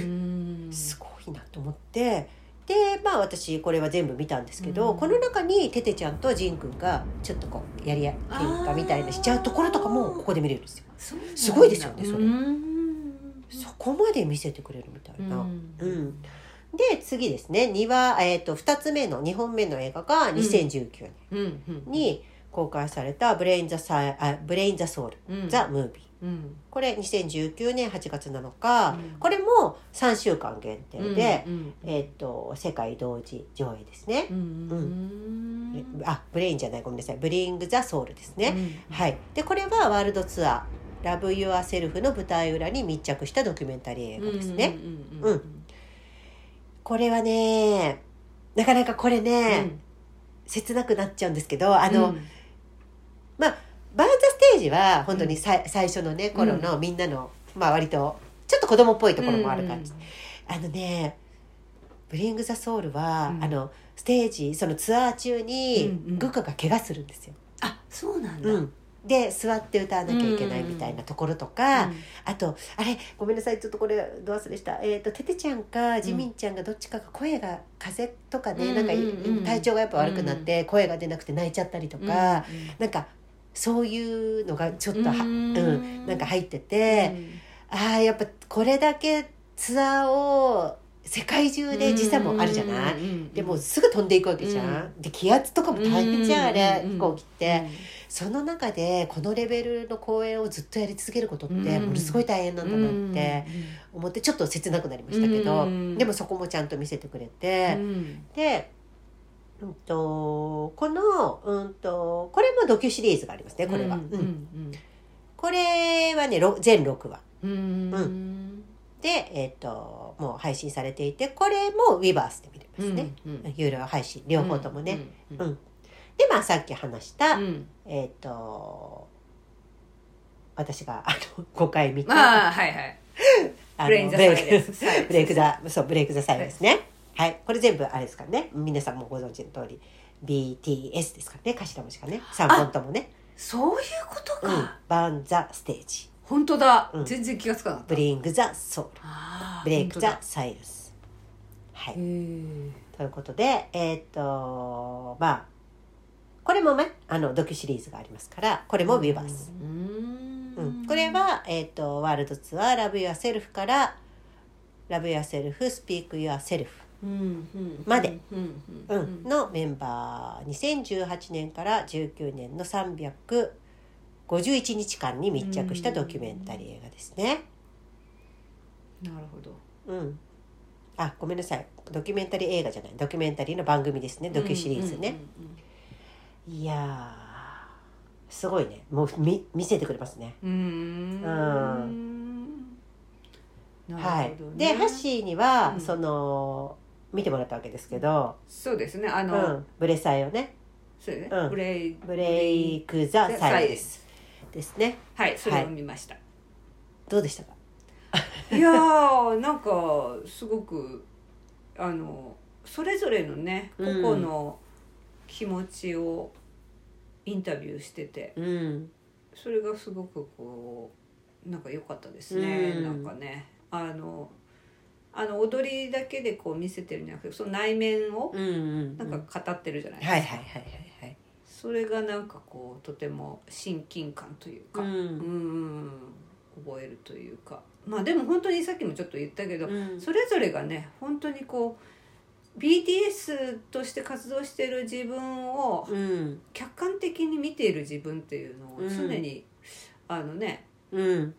すごいなと思って。でまあ私これは全部見たんですけど、うん。この中にテテちゃんとジンくんがちょっとこうやり合い喧嘩みたいなしちゃうところとかもここで見れるんですよ。すごいですよねそれ。そこまで見せてくれるみたいな、うんで次ですね。2話、えー、と2つ目の2本目の映画が2019年に公開された「Break the Si あ Break the Soul」うん。 The Movie うん。これ2019年8月7日、うん。これも3週間限定で、うんえっ、と世界同時上映ですね。う、んえあブレインじゃないごめんなさい。 Bring the Soul ですね、うん。はい。でこれはワールドツアー「Love Yourself」の舞台裏に密着したドキュメンタリー映画ですね、うんこれはねなかなかこれね、切なくなっちゃうんですけどあの、うん。バーン・ザ・ステージは本当にさ、最初のね頃のみんなの、まあ割とちょっと子供っぽいところもある感じ、あのね「ブリング・ザ・ソウルは」うん。あのステージそのツアー中にうんうん。グカが怪我するんですよ。あそうなんだ。うんで座って歌わなきゃいけないみたいなところとか、うんあとあれごめんなさいちょっとこれど忘れした。えっ、とててちゃんかジミンちゃんがどっちかが声が風邪とかね、うんなんか、うん。うん体調がやっぱ悪くなって声が出なくて泣いちゃったりとか、なんかそういうのがちょっとは、ううんんなんか入ってて、ああやっぱこれだけツアーを世界中で時差もあるじゃない、でもすぐ飛んでいくわけじゃん、うん。で気圧とかも大変じゃん、あれ飛行機って、うんその中でこのレベルの公演をずっとやり続けることってうん。ものすごい大変なんだなって思ってちょっと切なくなりましたけど、うん。でもそこもちゃんと見せてくれうて、ん。で、うん、とこの、うん、とこれもドキュシリーズがありますねこれは、うん。うん。これはねろ全6話うん。で、えっともう配信されていてこれもウィバースで見れますね、うん。有料配信両方ともね、うん。うんでまあさっき話した、うん。えっ、と私があの5回見た、まあはいはい。あのブレイクザそうブレイクザサイレンスね。はい。これ全部あれですからね。皆さんもご存知の通り BTS ですからね。頭文字がね。3本ともね。そういうことうん。か、バーンザステージ。本当だ、うん。全然気がつかなかった。ブリングザソウル。ブレイクザ本サイレンス。はい。ということでえっ、とまあこれもねあのドキュシリーズがありますからこれもウィバース、うーん。うん、これは、えー、とワールドツアー「Love Yourself」から「Love Yourself」「Speak Yourself うんうんまで。うん」ううん。ん。のメンバー2018年から19年の351日間に密着したドキュメンタリー映画ですね。なるほど。うん。あごめんなさい。ドキュメンタリー映画じゃない。ドキュメンタリーの番組ですね。ドキュシリーズね、いやーすごいね。もうみ見せてくれますね。うん。うん。うんなはい。でハッシーには、うん。その見てもらったわけですけど、そうですね。あうの、ん、ブレサイをね。そうね、うん。ブレイブレイク・ザ・サイレスです。ね。はいそれを見ました、どうでしたか？い、やー なんかすごくあのそれぞれのね個うん。々の気持ちをインタビューしてて、うん。それがすごくこうなんか良かったですね、うん。なんかね。あのあの踊りだけでこう見せてるんじゃなくてその内面をなんか語ってるじゃないですか、はいはいはいはいはい。それがなんかこうとても親近感というか、うんうん覚えるというか。まあでも本当にさっきもちょっと言ったけど、うん。それぞれがね本当にこう BTS として活動してる自分をうん。客観的に見ている自分っていうのをうん。常に、あのねうん。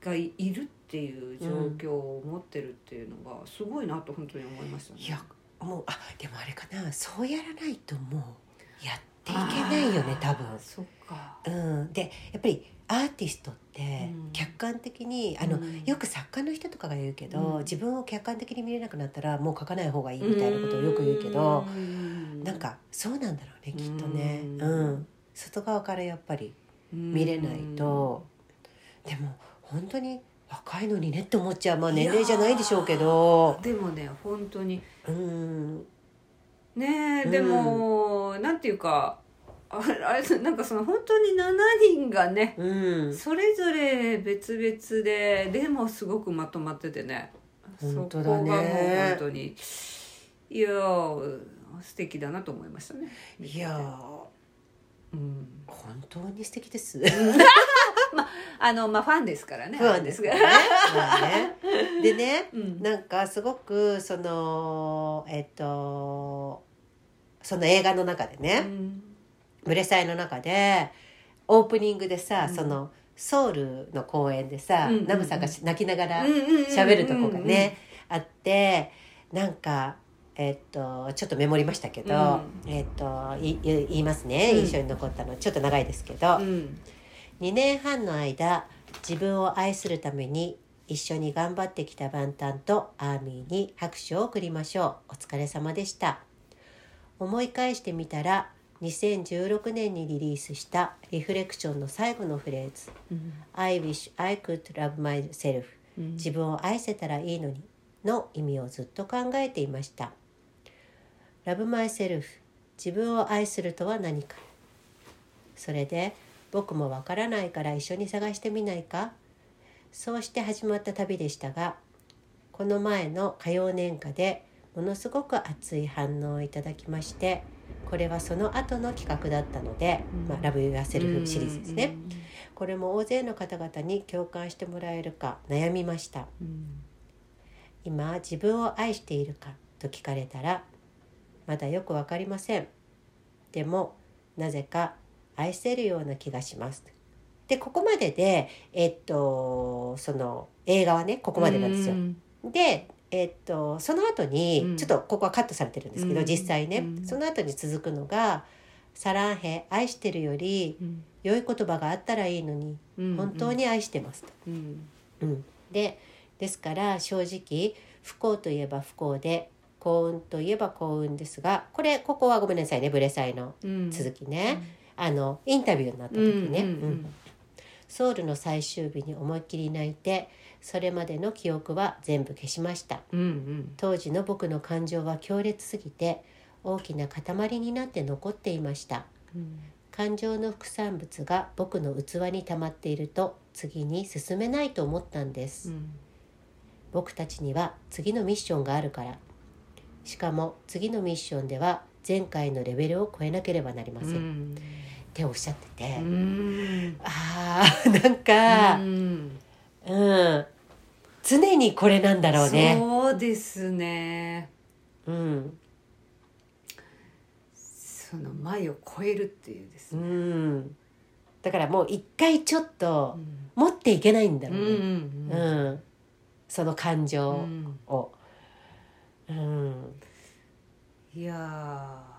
がいいるっていう状況を持ってるっていうのがすごいなと本当に思いましたね。いやもうあでもあれかなそうやらないともうやっていけないよね多分。そっか。うん、でやっぱりアーティストってうん。客観的に、あのうんよく作家の人とかが言うけど、うん。自分を客観的に見れなくなったらもう書かない方がいいみたいなことをよく言うけど、うん。なんかそうなんだろうねきっとね、うん。うん外側からやっぱり見れないと、でも本当に若いのにねって思っちゃう。まあ年齢じゃないでしょうけど。でもね本当に。うんねえうん。でも、なんていうかあ あれなんかその本当に7人がねうん。それぞれ別々ででもすごくまとまっててね。本当だね。そこがもう本当にいやー素敵だなと思いましたね。いやー。うん。本当に素敵です。あのまあファンですからね不安ですからね。まあね。でね、うん。なんかすごくそのえっとその映画の中でうね、ん。ブレサイの中でオープニングでさ、うん。そのソウルの公演でさ、うんうんうん。ナムさんがし泣きながら喋喋るとこがね、あってなんか。えっと、ちょっとメモりましたけど、うえっといい言いますね、うん。印象に残ったの。ちょっと長いですけど、うん。2年半の間自分を愛するために一緒に頑張ってきたバンタンとアーミーに拍手を送りましょう。お疲れ様でした思い返してみたら2016年にリリースしたリフレクションの最後のフレーズ。うん「I wish I could love myself うん。自分を愛せたらいいのに」の意味をずっと考えていました「Love myself 自分を愛するとは何か」それで僕もわからないから一緒に探してみないか。そうして始まった旅でしたがこの前の歌謡年歌でものすごく熱い反応をいただきましてこれはその後の企画だったので「うん。まあ、ラブ・ユア・セルフ」シリーズですね、うん。これも大勢の方々に共感してもらえるか悩みました。うん。今自分を愛しているかと聞かれたらまだよくわかりません。でもなぜか愛せるような気がします。でここまででえっとその映画はねここまでなんですよ、うん。でえっとその後に、うん。ちょっとここはカットされてるんですけど、うん。実際ね、うん。その後に続くのが「サランヘ愛してるよりうん。良い言葉があったらいいのにうん。本当に愛してます」と。うん。うん、でですから正直不幸といえば不幸で幸運といえば幸運ですがこれここはごめんなさいねブレサイのうん。続きね、あのインタビューになった時ね、ソウルの最終日に思いっきり泣いてそれまでの記憶は全部消しました。うんうん。当時の僕の感情は強烈すぎて大きな塊になって残っていました。うん。感情の副産物が僕の器に溜まっていると次に進めないと思ったんです、うん。僕たちには次のミッションがあるから。しかも次のミッションでは前回のレベルを超えなければなりません、っうん。ておっしゃってて、うん。あーなんかうん。うん、常にこれなんだろうね。そうですね。うん、その前を超えるっていうですうねん、だからもう一回ちょっとう持っていけないんだろうね、んうんうん。その感う情んを、うん。いやー。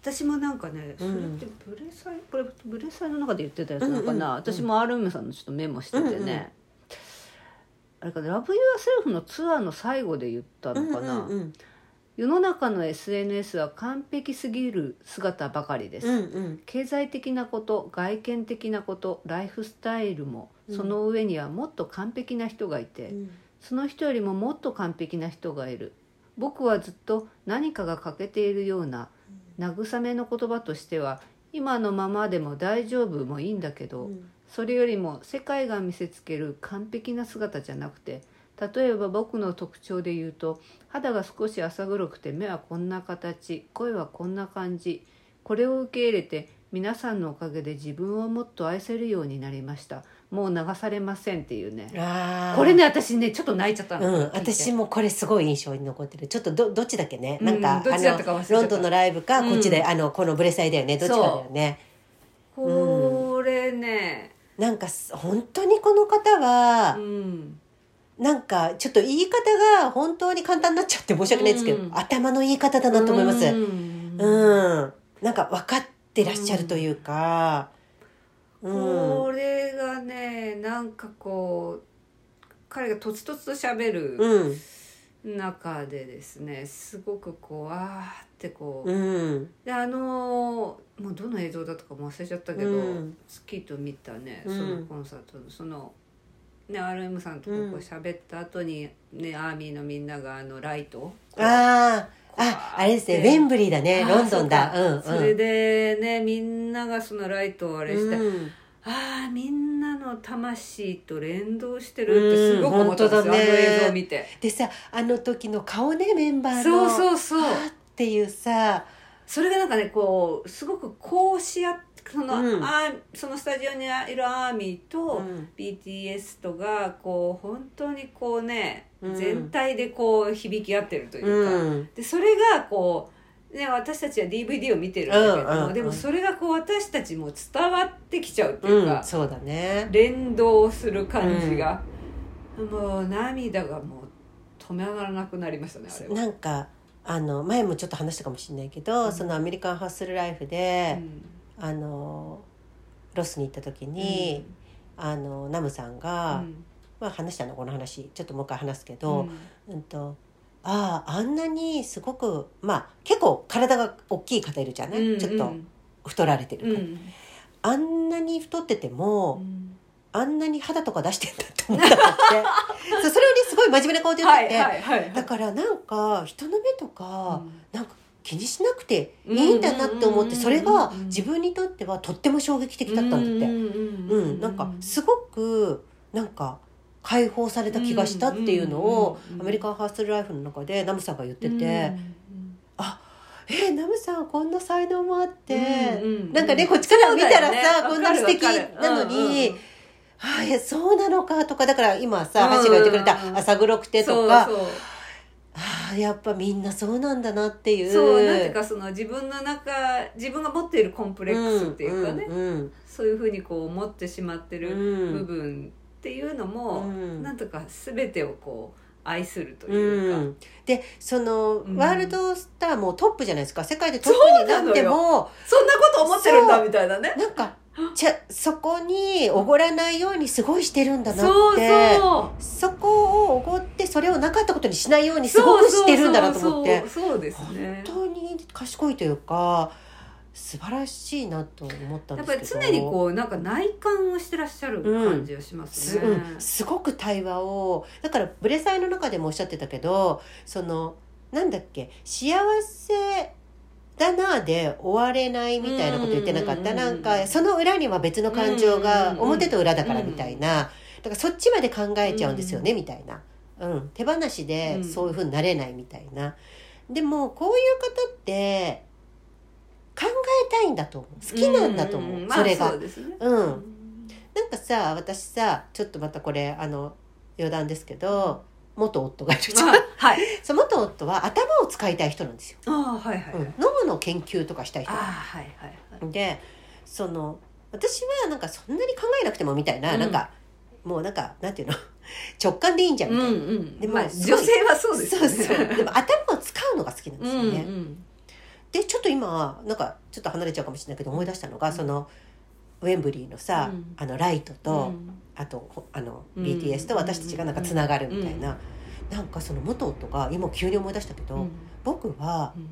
私もなんかねそれってブレサイこれブレサイの中で言ってたやつなのかな、うんうんうん私もアルームさんのちょっとメモしててね、あれかな「ラブ・ユア・セルフ」のツアーの最後で言ったのかな、うんうん世の中の SNS は完璧すぎる姿ばかりです、うんうん。経済的なこと外見的なことライフスタイルもうん。その上にはもっと完璧な人がいて、うん。その人よりももっと完璧な人がいる。僕はずっと何かが欠けているような慰めの言葉としては今のままでも大丈夫もいいんだけど、うんそれよりも世界が見せつける完璧な姿じゃなくて例えば僕の特徴で言うと肌が少し浅黒くて目はこんな形声はこんな感じこれを受け入れて皆さんのおかげで自分をもっと愛せるようになりました。もう流されませんっていうね。これね私ねちょっと泣いちゃったの、うん、私もこれすごい印象に残ってる。ちょっとどどっちだっけね、うんなんかどっちだったか忘れちゃった。あのロンドンのライブか、うんこっちであのこのブレサイだよね。どっちかだよね。これねなんかす本当にこの方はう、ん。なんかちょっと言い方が本当に簡単になっちゃって申し訳ないですけど、うん。頭の言い方だなと思います。ううん、んなんか分かってらっしゃるというか。うん、これがねなんかこう彼がとつとつと喋るうん。中でですねすごくこうあーってこう、うん。であのもうどの映像だったかも忘れちゃったけど、うん。スキーと見たねうんそのコンサートのその、ね、RM さんとかこう喋った後にねアーミーのみんながあのライトをああああれですね。ウェンブリーだね。ロンドンだ。うんそれでねみんながそのライトをあれして、うん。ああみんなの魂と連動してるってすごく思ったんですよ、ねあの映像を見て。でさあの時の顔ねメンバーの。そうそうそう。っていうさそれがなんかねこうすごくこうし合ってその,、うん。あーそのスタジオにいるアーミーと、うん。BTS とがこう本当にこうね、うん。全体でこう響き合ってるというか、うん。でそれがこう、ね、私たちは DVD を見てるんだけども、うんでもそれがこう私たちも伝わってきちゃうっていうか、うん、そうだね。連動する感じが、もう涙がもう止められなくなりましたねあれは。なんかあの前もちょっと話したかもしれないけど、うん。そのアメリカンハッスルライフでう、ん。あのロスに行った時に、あのナムさんが、うん。まあ、話したのこの話ちょっともう一回話すけうど、ん。うんとあああんなにすごくまあ結構体が大きい方いるじゃない、うんちょっと太られてるから、うん。あんなに太ってても、うんあんなに肌とか出してんだって思ったって。そうそれをねすごい真面目な顔で言っはいてて、はいはいだからなんか人の目とか、うん。なんか気にしなくていいんだなって思って、うんそれが自分にとってはとっても衝撃的だったんだって、うんうんなんかすごくなんか解放された気がしたっていうのを、うんアメリカンハースルライフの中でナムさんが言ってて、うんえナムさんこんな才能もあって、うんうんなんかねこっちから見たらさ、こんな素敵なのに、うんうんあいやそうなのかとかだから今さうん。橋が言ってくれた朝黒くてとか、そうああやっぱみんなそうなんだなっていう。そうなんていうかその自分の中自分が持っているコンプレックスっていうかね、うんうんそういうふうにこう思ってしまってるうん。部分っていうのも、うん。なんとか全てをこう愛するとういうか、ん、でその、うん。ワールドスターもトップじゃないですか。世界でトップになってもそんなこと思ってるんだみたいなね。なんか ちゃそこにおごらないようにすごいしてるんだなって。そこをおごってそれをなかったことにしないようにすごくしてるんだなと思って。そうですね本当に賢いというか素晴らしいなと思ったんやっですけどぱり常にこうなんか内観をしてらっしゃる感じがしますす,、ね、うん、すごく対話をだからブレサイの中でもおっしゃってたけどそのなんだっけ幸せだなで終われないみたいなこと言ってなかった、うんなんかその裏には別の感情がうん表と裏だからみたいな、だからそっちまで考えちゃうんですよね、みたいな、うん、手放しでそういうふうになれないみたいな、でもこういう方って考えたいんだと思う。好きなんだと思う、んん。それが。まあそうですね。うん。なんかさ私さちょっとまたこれあの余談ですけど元夫がいるじゃん、あはい。そう元夫は頭を使いたい人なんですよ、ああはいはい、うん。はい脳の研究とかしたい人。ああはいはいはい。でその私はなんかそんなに考えなくてもみたいな、うん。なんかもうなんかなんていうの？直感でいいんじゃんみたいな、んでもまあすごい女性はそうですよね。そうそう。でも頭を使うのが好きなんですよね、うん。でちょっと今なんかちょっと離れちゃうかもしれないけど思い出したのが、うん。そのウェンブリーのさ、うん。あのライトと、うんあとほあのうん。BTS と私たちがなんかつながるみたいな、なんかその元夫が今急に思い出したけど、うん。僕はうん。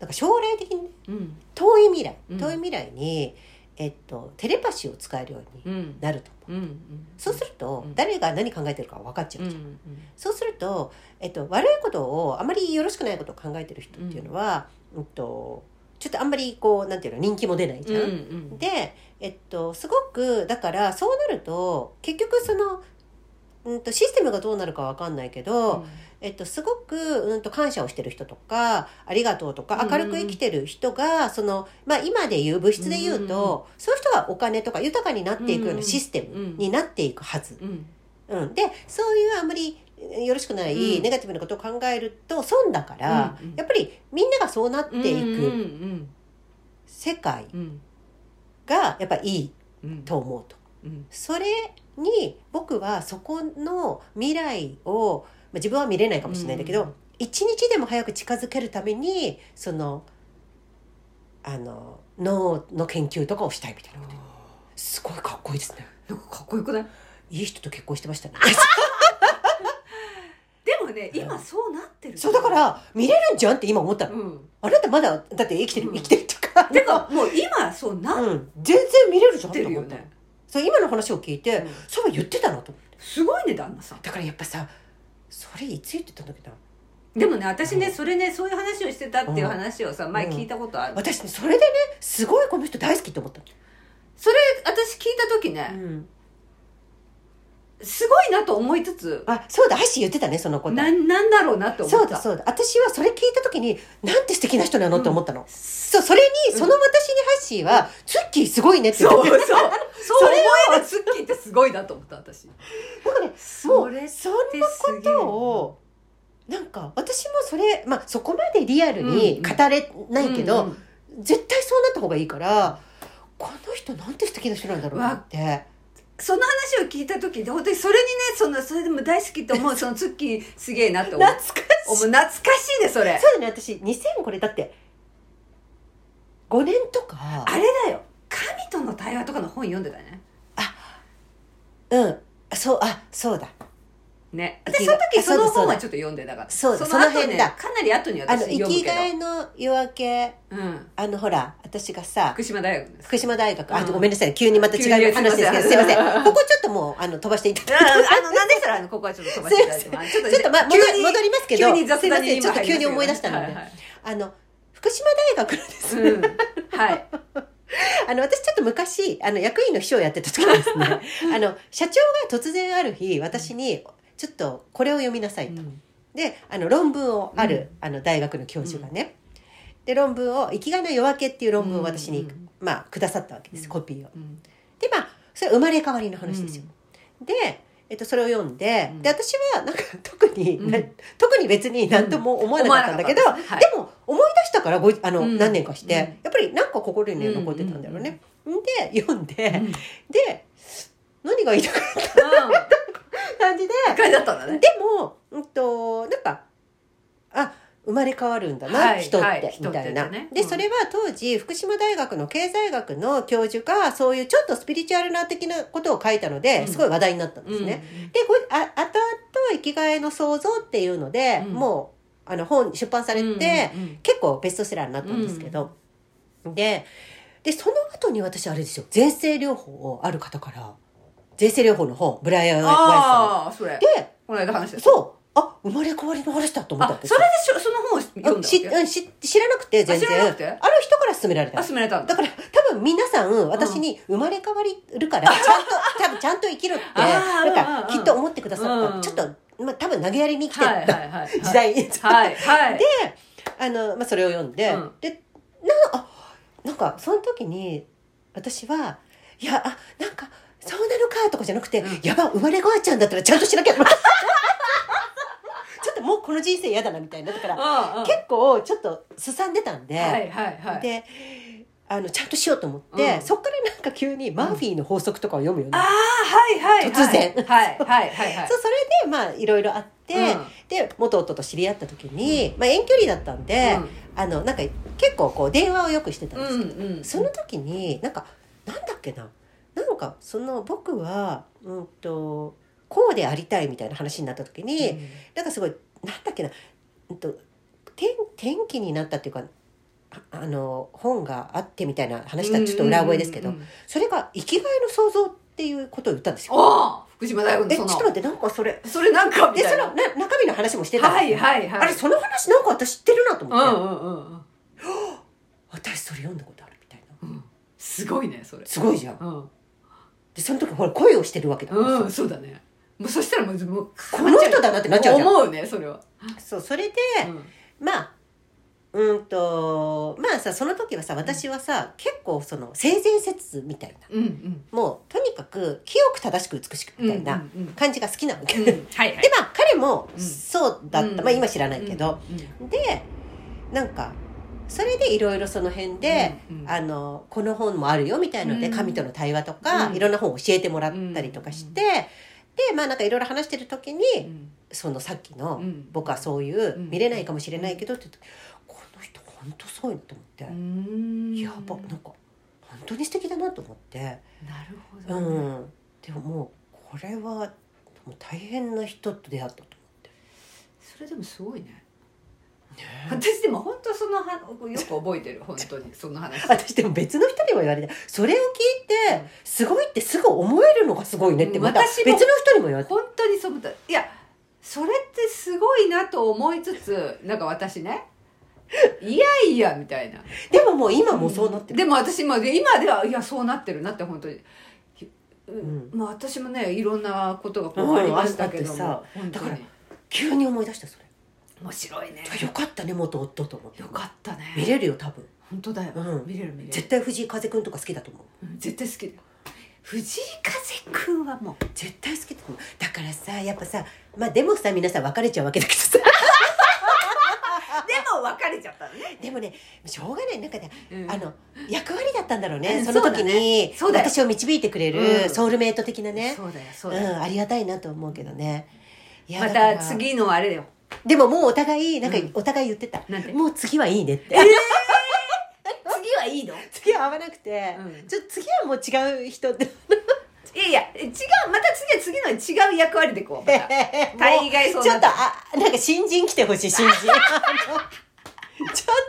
なんか将来的にねうん。遠い未来うん。遠い未来に、えっと、テレパシーを使えるようにうん。なると思う、うんそうすると、うん。誰が何考えてるか分かっちゃうじゃん、うんそうすると、えっと、悪いことをあまりよろしくないことを考えてる人っていうのは、うんと、ちょっとあんまりこうなんていうの人気も出ないじゃん。うんうん。で、えっと、すごくだからそうなると結局その、うん、とシステムがどうなるかわかんないけど、えっと、すごく、うん、と感謝をしてる人とかありがとうとかうん。明るく生きてる人が、そのまあ、今で言う物質で言うと、そういう人がお金とか豊かになっていくようなシステムになっていくはず。うん。うん、でそういうあんまりよろしくないうん。ネガティブなことを考えると損だから、うんうん。やっぱりみんながそうなっていうんうくん世界うん。がやっぱいいうんと思うと。うん。それに僕はそこの未来を、まあ、自分は見れないかもしれないんだけど、うん一日でも早く近づけるためにそのあの脳の研究とかをしたいみたいなこと。すごいかっこいいですね。なんかかっこよくない？いい人と結婚してましたね。で もね今そうなってるそうだから見れるんじゃんって今思ったの、うん。あなたまだだって生きてるうん。生きてるっていうか、てかもう今そうなっうん、全然見れるじゃんってて思った。の、るよね。そう今の話を聞いて、うん。そう言ってたなと思ってすごいね旦那さん。だからやっぱさそれいつ言ってたんだっけな。でもね私ねうん。それねそういう話をしてたっていう話をさ前聞いたことある。私ねそれでねすごいこの人大好きって思ったそれ私聞いた時ねの、すごいなと思いつつあそうだアッシー言ってたねそのこと。なんなんだろうなって思った。そうだそうだ。私はそれ聞いた時になんて素敵な人なのって思ったの、そうそれにうんその私にハッシーは、ツッキーすごいねって言ってそうそう。そう 思えるツッキーってすごいなと思った私。僕ねもそうれそんなことをなんか私もそれまあそこまでリアルに語れないけど、うんうん。絶対そうなった方がいいからこの人なんて素敵な人なんだろうなってその話を聞いた時で本当にそれにねそのそれでも大好きって思う そのツッキーすげえなって思う。懐かしい。思う懐かしいねそれ。そうだね私2000これだって5年とか。あれだよ。神との対話とかの本読んでたね。うん。そうあそうだね。私その時あその本はちょっと読んでなかった。そうだその後ね。その辺だ。かなり後にあの生きがいの夜明けどうん。あのほら私がさ福島大学です。福島大学。あうんごめんなさい急にまた違う話ですけどすいません。ここちょっともうあの飛ばしていただいて。あのなんでしたらあのここはちょっと飛ばしていただいてちょっとちょっと、ま、戻りますけど急に雑すいません。ちょっと急に思い出したので、あの福島大学のですね、うん。はい。あの私ちょっと昔あの役員の秘書をやってた時にですね。あの社長が突然ある日私にちょっとこれを読みなさいと。であの論文をある、あの大学の教授がね、で論文を「生きがいの夜明け」っていう論文を私に、うん。まあ、くださったわけです、うん。コピーを。うん。でまあそれは生まれ変わりの話ですよ。で、えっと、それを読んで,、うん。で私はなんか特に、うん。な特に別に何とも思わなかったんだけど、思わなかったでも思い出したからごあの、うん。何年かして、うん。やっぱりなんか心にね残ってたんだろうね。で読んで、うん。で何が言いたかった感じで一回だったんだね。でも、うんと、なんか、あ、生まれ変わるんだな、はい人って、はいみたいな。ね。で、うん。それは当時、福島大学の経済学の教授が、そういうちょっとスピリチュアルな的なことを書いたので、うん。すごい話題になったんですね。で、これ、あ、後々生きがいの創造っていうので、うん。もう、あの、本出版されて、うんうん結構ベストセラーになったんですけど、で、で、その後に私、あれですよ、前世療法をある方から、前世療法の本、ブライアン・ワイああそれ。ん。で、この間話した。そう。あ、生まれ変わりの話だと思ったんですあそれでしょその本を読んだしうんし知らなくて全然。あ知らなくて？ある人から勧められた。あ勧められたんだ。だから多分皆さん私に生まれ変わるからちゃんと 多分ちゃんと生きろってなんかきっと思ってくださうん。ったちょっとまあ多分投げやりに生きてたはい時代はいはい。であの、まあ、それを読んで、うん。でなあなんかその時に私はいやあなんかそうなのかとかじゃなくて、うん。やば生まれ変わっちゃうんだったらちゃんとしなきゃ。ちょっともうこの人生嫌だなみたいな。だから、結構ちょっとすさんでたんで、はいはいはい。であのちゃんとしようと思って、うん。そっからなんか急にマーフィーの法則とかを読むようにああはいはいはい。突然。はいはいはいはい。そうそれでまあいろいろあって、うん。で元夫と知り合った時に、まあ、遠距離だったんで、あのなんか結構こう電話をよくしてたんですけど、うんうん。その時になんかなんだっけななんかその僕はうんとこうでありたいみたいな話になった時に、うん。なんかすごいなんだっけな、うんと、転転機になったっていうかああの本があってみたいな話だちょっと裏声ですけど、うんうんうんそれが生きがいの創造っていうことを言ったんですよ。福島大学えちょの。そのっと待ってなんかそれそれなんかみたいな。でそのな中身の話もしてたはいはいはい。あれその話なんか私知ってるなと思って、うんうんうんうん。私それ読んだことあるみたいな。うん。すごいねそれ。すごいじゃん。うんでその時ほら恋をしてるわけだ。からさうんそうだね。もうそしたらもうもうこの人だなってなっちゃうじゃん。思うねそれは。そうそれで、うん。まあうんとまあさその時はさ私はさ、結構その性善説みたいな。うんうん。もうとにかく清く正しく美しくみたいなうんうん感じが好きなわけ、うん。ではいはい。まあ彼もうん。そうだった、うん。まあ今知らないけど、うん。でなんかそれでいろいろその辺で、うんうん。あのこの本もあるよみたいので、うん。神との対話とか、うん。いろんな本を教えてもらったりとかして、でまあなんかいろいろ話してる時に、うん。そのさっきの、うん。僕はそういう、うん。見れないかもしれないけどって言ってこの人本当すごいなと思って、うん。やばなんか本当に素敵だなと思って、なるほうどね。ん、でももうこれはもう大変な人と出会ったと思って。それでもすごいねね私でも本当そのはよく覚えてる本当にその話。私でも別の人にも言われてそれを聞いてすごいってすぐ思えるのがすごいねってまた別の人にも言われて。本当にそういやそれってすごいなと思いつつなんか私ねいやいやみたいな。でももう今もうそうなってる、でも私も今ではいやそうなってるなって本当に、うんん。まあ私もねいろんなことがこううんありましたけども、あってさ本当に。だから急に思い出したそれ面白いね。よかったね元夫と思って。よかったね。見れるよ多分。本当だよ、うん。見れる見れる。絶対藤井風くんとか好きだと思う。うん絶対好きだよ。藤井風くんはもう。絶対好きだと思う。だからさやっぱさまあでもさ皆さん別れちゃうわけだけどさ。でも別れちゃったのね、でもねしょうがない。なんかね、うん。あの役割だったんだろうね、うんその時にそうだよ。私を導いてくれうん。るソウルメイト的なね、そうだよそううん、だよ、ありがたいなと思うけどね。また次のあれだよでももうお互いなんかうん。お互い言ってた、なんてもう次はいいねって、次はいいの？次は合わなくて、うん。ちょっと次はもう違う人って。いやいや違うまた次は次の違う役割でこうまた。大概そうちょっとあなんか新人来てほしい新人。ちょっ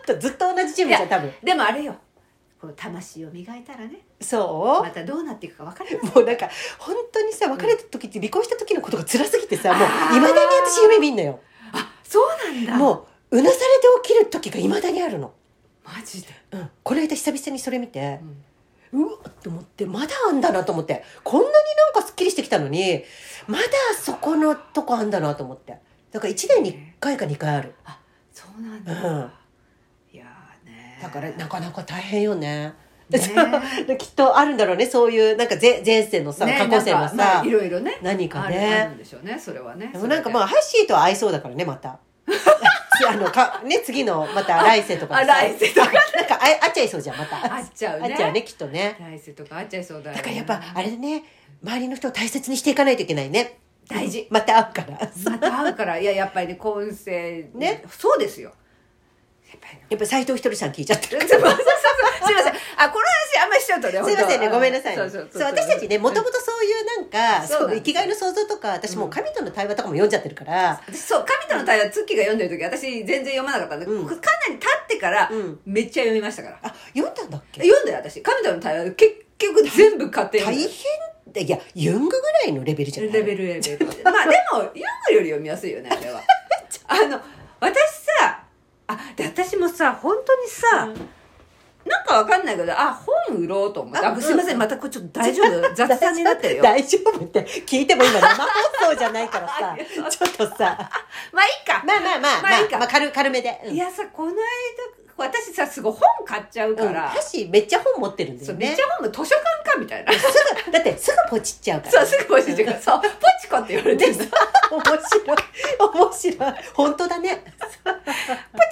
とずっと同じチームじゃん多分。でもあれよ。この魂を磨いたらね。そう、またどうなっていくか分かりませんもうなんか本当にさ別れた時って離婚した時のことが辛すぎてさ、もうあー。いまだに私夢見んのよ。あそうなんだ。もううなされて起きる時がいまだにあるの、マジで、うん、この間久々にそれ見てうん。うわっと思ってまだあんだなと思って。こんなになんかすっきりしてきたのにまだそこのとこあんだなと思って。だから1年に1回か2回ある。そうなんだ、うん。いやーねだからなかなか大変よね きっとあるんだろうね。そういうなんか前前世のさ、ね過去世のなんかまさあいろいろね何かね。んでしょうねそれはね。でもなんかまああハッシーとは合いそうだからねまた。あのかね次のまた 来世とか来世とかなんかあ合っちゃいそうじゃんまた。合っちゃうね。合っちゃうねきっとね。来世とかあっちゃいそうだよね。だからやっぱあれでね周りの人を大切にしていかないといけないね。大事。また会うから。また会うから。いややっぱりね今世ね。そうですよやっぱ斎藤ひとりさん聞いちゃってるすいません。あこの話あんまりしちゃうとね。すいませんねごめんなさいね。そう私たちねもともとそういうなんかそう生きがいの想像とか私もう神との対話とかも読んじゃってるから。私そう神との対話ツッキーが読んでる時私全然読まなかったんだけど、うん。かなり経ってからうん。めっちゃ読みましたから、あ読んだんだっけ？読んだよ私。神との対話結局全部買って大変だいやユングぐらいのレベルじゃない？レベルレベル。まあでもユングより読みやすいよねあれは。あの私さあで私もさ本当にさ、なんかわかんないけどあ本売ろうと思ってああすいませんまたこれちょっと大丈夫？雑談になってるよ。大丈夫って聞いても今生放送じゃないからさ。ちょっとさ。まあいいか。まあまあまあまあ、まあいいか。まあ、軽軽めで、うん。いやさこの間私さすごい本買っちゃうかうん、ら、ハッシーめっちゃ本持ってるんだよね。めっちゃ本も図書館かみたいな。すぐだってすぐポチっちゃうから。そうすぐポチってから。そうポチコって言われてるの。ポ面白い。面白い。本当だね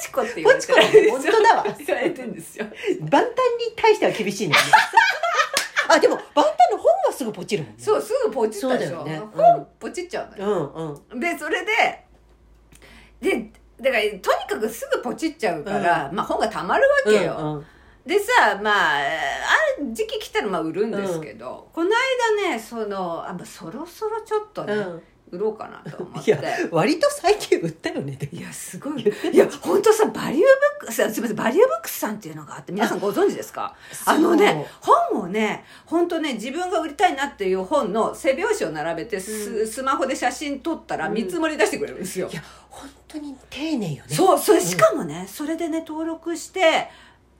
チコって言われてる。ポチコって本当だわ。言われてるんですよ。万端に対しては厳しいんだよね。あでも万端の本はすぐポチるもんね。そうすぐポチったでしょ、ね。うん。本ポチっちゃうのよ。うんうん。でそれででだからとにかくすぐポチっちゃうから、まあ本がたまるわけよ、うんうん。でさまあある時期来たらまあ売るんですけど、この間ねそのあ、そろそろちょっとね、うん売ろうかなと思って。いや割と最近売ったよね。でもいやすごい。いや本当さバリューブックスすみませんバリューブックスさんっていうのがあって皆さんご存知ですか？あのね本をね本当ね自分が売りたいなっていう本の背表紙を並べてス,、うスマホで写真撮ったらうん。見積もり出してくれるんですよ、いや本当に丁寧よね。そうそれしかもね、それでね登録して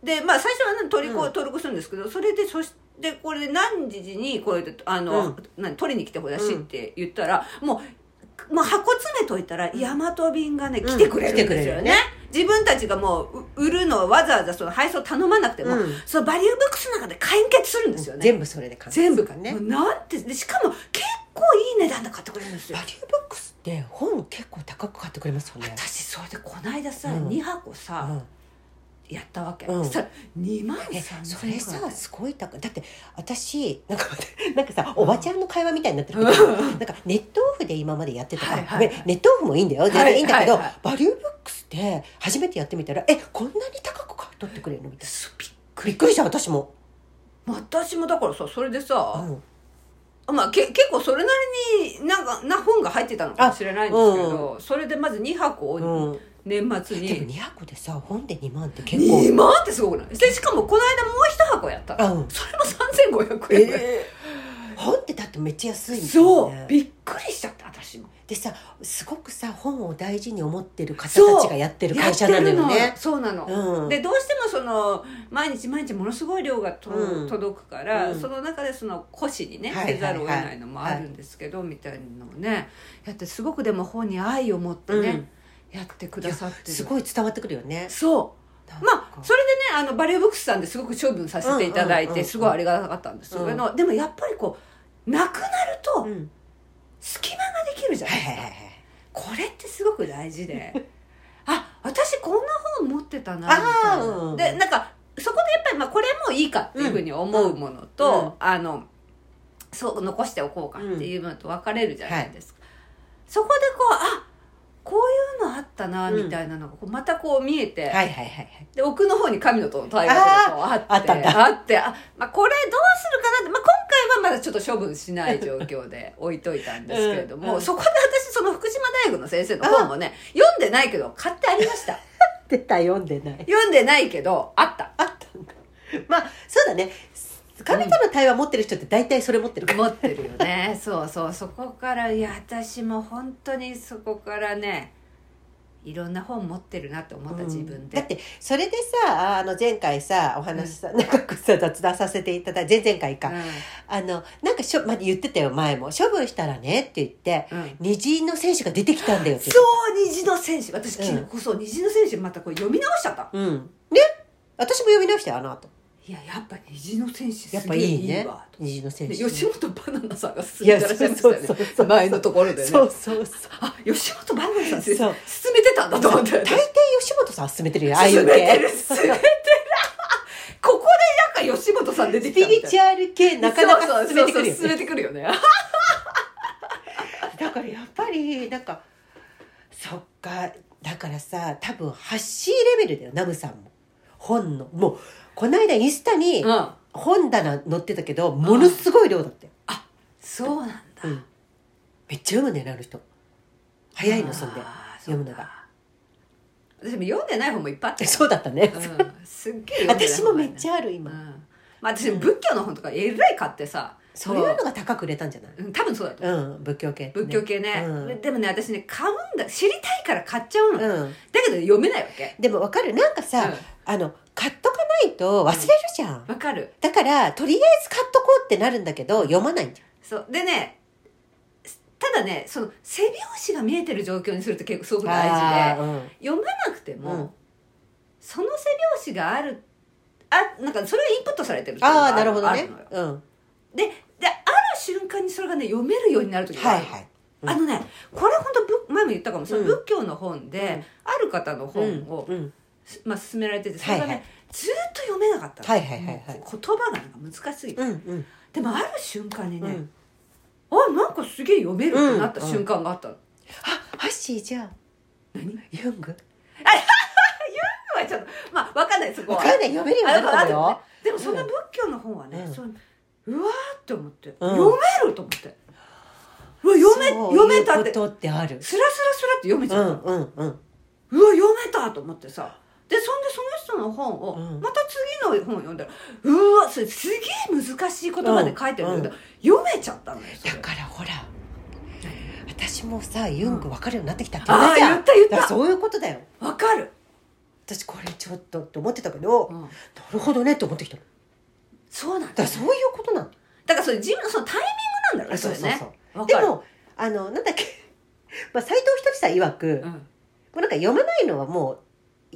でまあ最初は、ね、取りこうん。登録するんですけどそれでそしてこれで何時にこれであの、うん。何取りに来てほしいって言ったら、もうもう箱詰めといたらヤマト便がね来てくれるんですよね,、自分たちがもうう売るのをわざわざその配送頼まなくても、うん。そのバリューブックスの中で完結するんですよね、全部それで完結。全部かね。なんてでしかも結構いい値段で買ってくれるんですよ。バリューブックスって本結構高く買ってくれますよね。私それでこの間さ、うん。2箱さ、うんやったわけ、うん。そしたら2万え3000それさすごい高い。だって私なんか なんかさおばちゃんの会話みたいになってるけどなんかネットオフで今までやってた。から、はいはい。ネットオフもいいんだよ。全然いいんだけど、はいはいはいバリューブックスって初めてやってみたらえこんなに高く買い取ってくれるの？みたいな。びっくり。した私も、私もだからさそれでうさ、んまあ、け結構それなりになんかな本が入ってたのかもしれないんですけど、それでまず2箱をうん、年末に、でも2箱でさ本で2万って結構。2万ってすごくない？でしかもこの間もう1箱やった。のうん。それも3500円ぐらい、えー、本ってだってめっちゃ安いんだそう。びっくりしちゃった私も。でさすごくさ本を大事に思ってる方たちがやってる会社なのよね。の。そうなの、うん。でどうしてもその毎日毎日ものすごい量がと、うん。届くから、うん。その中でその古紙にねはいはいはい。せざるを得ないのもあるんですけど、みたいなのをね。やってすごくでも本に愛を持ってね、やってくださってる。すごい伝わってくるよね。そう。まあそれでねあのバリューブックスさんですごく処分させていただいてすごいありがたかったんですけど、うん。でもやっぱりこうなくなるとうん。隙間ができるじゃなですか、これってすごく大事で。あ私こんな本持ってたなみあたいな、ーうんでなんかそこでやっぱり、まあ、これもいいかっていうふうに思うものと、うん。うん。あのそう残しておこうかっていうものと分かれるじゃないですか、そこでこうあこういうのあったなみたいなのがこうまたこう見えて、はいはいはいはい。で奥の方に神野との対話があって。あったあってあ、まあ、これどうするかなって、まあ、今回はまだちょっと処分しない状況で 置いといたんですけれども、うんうん。そこで私その福島大学の先生の本もね読んでないけど買ってありました。出た読んでない。読んでないけどあった。あったんだ。まあそうだね神との対話持ってる人って大体それ持ってるから、持ってるよね。そうそう。そこからいや私も本当にそこからねいろんな本持ってるなと思った自分で、だってそれでさあの前回さお話さ、長くさ雑談させていただいて前々回か、あのなんかしょ、まあ、言ってたよ前も。処分したらねって言ってうん。うん虹の選手が出てきたんだよそう虹の選手私うん。昨日こそ虹の選手またこれ読み直しちゃった。うん。ね？私も読み直したよあの後いややっぱ虹の選手すげやっぱえいいね。わと虹の選手で吉本バナナさんが進めてらっしゃいましたね。前のところでね。そうそうそう。あ吉本バナナさん進めてたんだと思って。大体吉本さん進めてるよああいう進めてる系進めてる。ここでなんか吉本さん出てスピきたみたいリチュアル系なかなか進めてくるよそうそうそう進めねてくるよね。だからやっぱりなんかそっか。だからさ多分発信レベルだよナムさんも。本の。もうこの間インスタにうん。本棚載ってたけどものすごい量だったよ、そうなんだ。うん、めっちゃ読むねあの人。早いのそんで。あー読むのが。そうか私も読んでない本もいっぱいあって。そうだったね、うん。すっげえ読んでない私もめっちゃゃある今、まあ私仏教の本とかえらい買ってさそう。いうのが高く売れたんじゃない？うん多分そうだと思う。うん仏教系ってね、仏教系ね、うん。でもね私ね買うんだ。知りたいから買っちゃうの、だうん、けど読めないわけ。でもわかる。なんかさ、うん。あのないと忘れるじゃん、わかる。だからとりあえず買っとこうってなるんだけど読まないんじそう。でねただねその背表紙が見えてる状況にすると結構すごくゃん大事でうん。読まなくても、うん。その背表紙があるあなんかそれがインプットされてるああなるほどね。うん。でである瞬間にそれがね読めるようになる時があるはいはいうん。あのねこれ本当ぶ前も言ったかも。そのうん。仏教の本で、うん。ある方の本を、まあ、勧められててそれがね、はいはいずーっと読めなかったの。はいはいはいはい。言葉がなんか難しすぎて、うんうん。でもある瞬間にね、うん。あなんかすげえ読めるってなった瞬間があったの、あハッシーじゃあ。何？ユング？はいちょっとまあわかんないそこは。わかんない読めるようになるかもよ。でもそん。な仏教の本はね、うん。そううわーって思って、うん。読めると思って。うわ読め読めたって。いうことってある。スラスラスラって読めちうゃった、んうんうん。うわ読めたと思ってさでそんでその人の本を、うん。また次の本読んだらうわそれすげえ難しい言葉で書いてるんだ。けど、読めちゃったのよだからほら。私もさ、ユング分かるようになってきたって言っああたじゃん。言った言った。そういうことだよ。わかる、私これちょっとって思ってたけど、うん。なるほどねって思ってきたの。そうなんだだからそういうことなの。だからそれ自分のそのタイミングなんだろうねそれねそう。わかるでも、あの、なんだっけ、まあ、斎藤ひとりさん曰く、もうん。うなんか読まないのはもう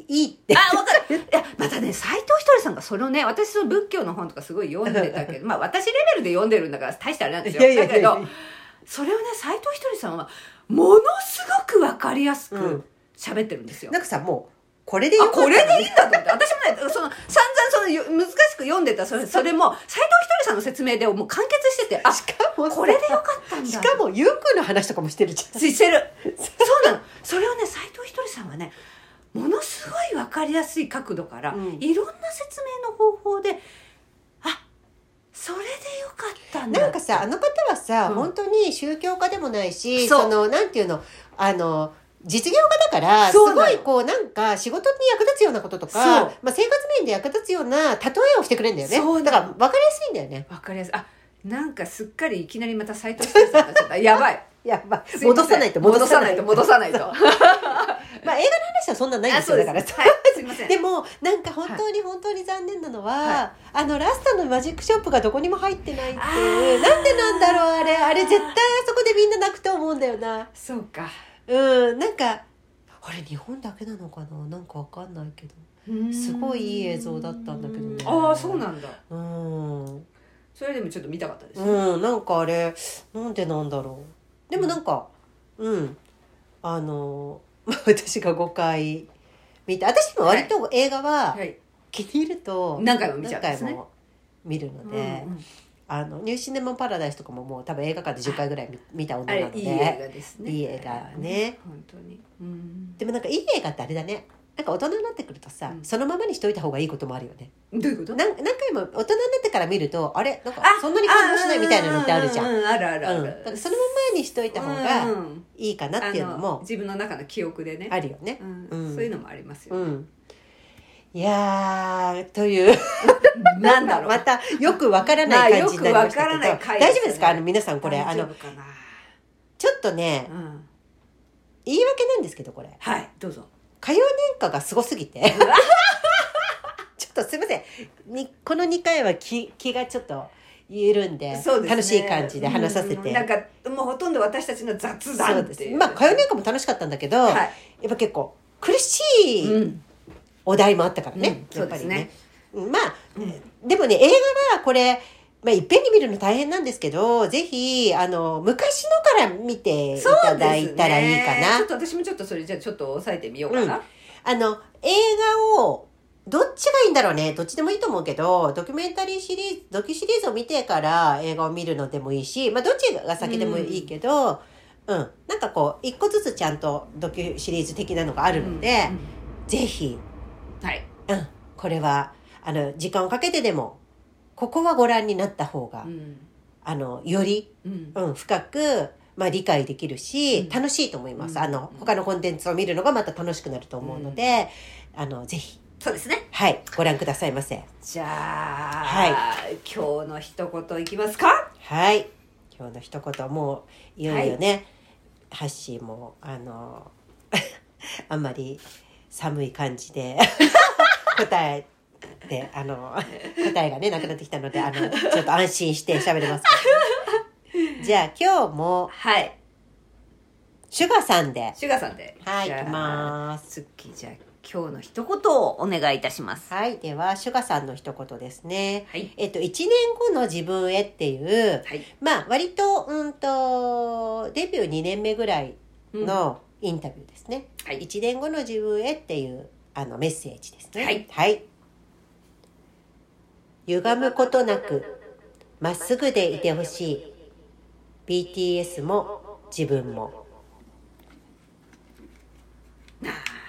いいって。あ、わかる。いや、またね、斎藤ひとりさんがそれをね、私その仏教の本とかすごい読んでたけど、まあ私レベルで読んでるんだから大してあれなんですよ。だけど、それをね、斎藤ひとりさんは、ものすごくわかりやすうんく喋ってるんですよ。なんかさ、もう、これでよあ、かったこれでいいんだと思って。私もね、その、散々そのよ、難しく読んでた、それ、それも、斎藤ひとりさんの説明でもう完結してて、あ、しかもさこれでよかったんだ。しかも、ユングの話とかもしてるじゃん。してる。そうなの。それをね、斎藤ひとりさんはね、ものすごいわかりやすい角度から、うんいろんな説明の方法で、あ、それでよかったんだ。なんかさ、あの方はさ、うん本当に宗教家でもないし、その、なんていうの、あの、実業家だから、すごいこう、なんか仕事に役立つようなこととか、まあ生活面で役立つような例えをしてくれるんだよね。だから分かりやすいんだよね。わかりやすい。あ、なんかすっかりいきなりまた斎藤さんになっちゃった。やばい。やばい。戻さないと戻さないと、戻さないと。まあ映画の話はそんなないんですよ。だから。さ。はい、すいません。でもなんか本当に本当に残念なのは、あのラストのマジックショップがどこにも入ってないってあいう。ー。なんでなんだろうあれ。あれ絶対あそこでみんな泣くと思うんだよな。そうか。うん。なんかあれ日本だけなのかな？なんかわかんないけど。すごいいい映像だったんだけどね。ああ、そうなんだ。うん。それでもちょっと見たかったです。うん。なんかあれなんでなんだろう。でもなんかうん。あの 私が5回見て私も割と映画ははい。気に入ると何回も見ちゃうんですね何回も見るので、うんうんあのニューシネマパラダイスとかももう多分映画館で10回ぐらい見見たあ女なのでれいい映画ですね。いい映画ね。本当に。うん。でもなんかいい映画ってあれだねなんか大人になってくるとさ、うんそのままにしといた方がいいこともあるよねどういうこと？なん何回も大人になってから見るとあれ？なんかあそんなに感動しないみたいなのってあるじゃん。うううあるあるあうん、る。だからそのままにしといた方がうんいいかなっていうのあのも自分の中の記憶でね。あるよね。うんうんそういうのもありますよう。ん、いやーという なんだろう。またよくわからない感じになりましたけど、まあよくわからない回大丈夫ですか？あの皆さんこれあの大丈夫かな。ちょっとねうん。言い訳なんですけどこれはい、どうぞ。歌謡年歌がすごすぎて。ちょっとすいません。にこの2回は気気がちょっと緩んでね。楽しい感じで話させて、うんなんかもうほとんど私たちの雑そ談うですっていう。まあ歌謡年歌も楽しかったんだけど、はい。やっぱ結構苦しいうん。お題もあったからね、うんやっぱりね。そうですね。うんまあ、でもね映画はこれまあ、いっぺんに見るの大変なんですけど、ぜひ、あの、昔のから見ていただいたらいいかな。ちょっと私もちょっとそれじゃあちょっと押さえてみようかな。あの、映画を、どっちがいいんだろうね。どっちでもいいと思うけど、ドキュメンタリーシリーズ、ドキュシリーズを見てから映画を見るのでもいいし、まあ、どっちが先でもいいけど、うん、なんかこう、一個ずつちゃんとドキュシリーズ的なのがあるので、ぜひ、うんはい。うん、これは、あの、時間をかけてでも、ここはご覧になった方が、うん。あの、より、うん。うん、深く、まあ、理解できるし、うん楽しいと思います。うんあの、他のコンテンツを見るのがまた楽しくなると思うので、あの、ぜひ、そうですね。はい、ご覧くださいませ。じゃあ、は今日の一言いきますか？はい。今日の一言、もう、いよいよね、ハッシーも、あの、あんまり寒い感じで 答えて、あの、答えがね、なくなってきたので、あの、ちょっと安心して喋れますけど、じゃあ、今日も、はい。シュガさんで、シュガさんで。はい、行きます。じゃあ今日の一言をお願いいたします。はい、では、シュガさんの一言ですね。はい。えっと、1年後の自分へっていう、はい。まあ、割と、うんと、デビュー2年目ぐらいうんのインタビューですね。はい1年後の自分へっていう、あの、メッセージですね。はい。はい。歪むことなく、まっすぐでいてほしい。BTS も自分も。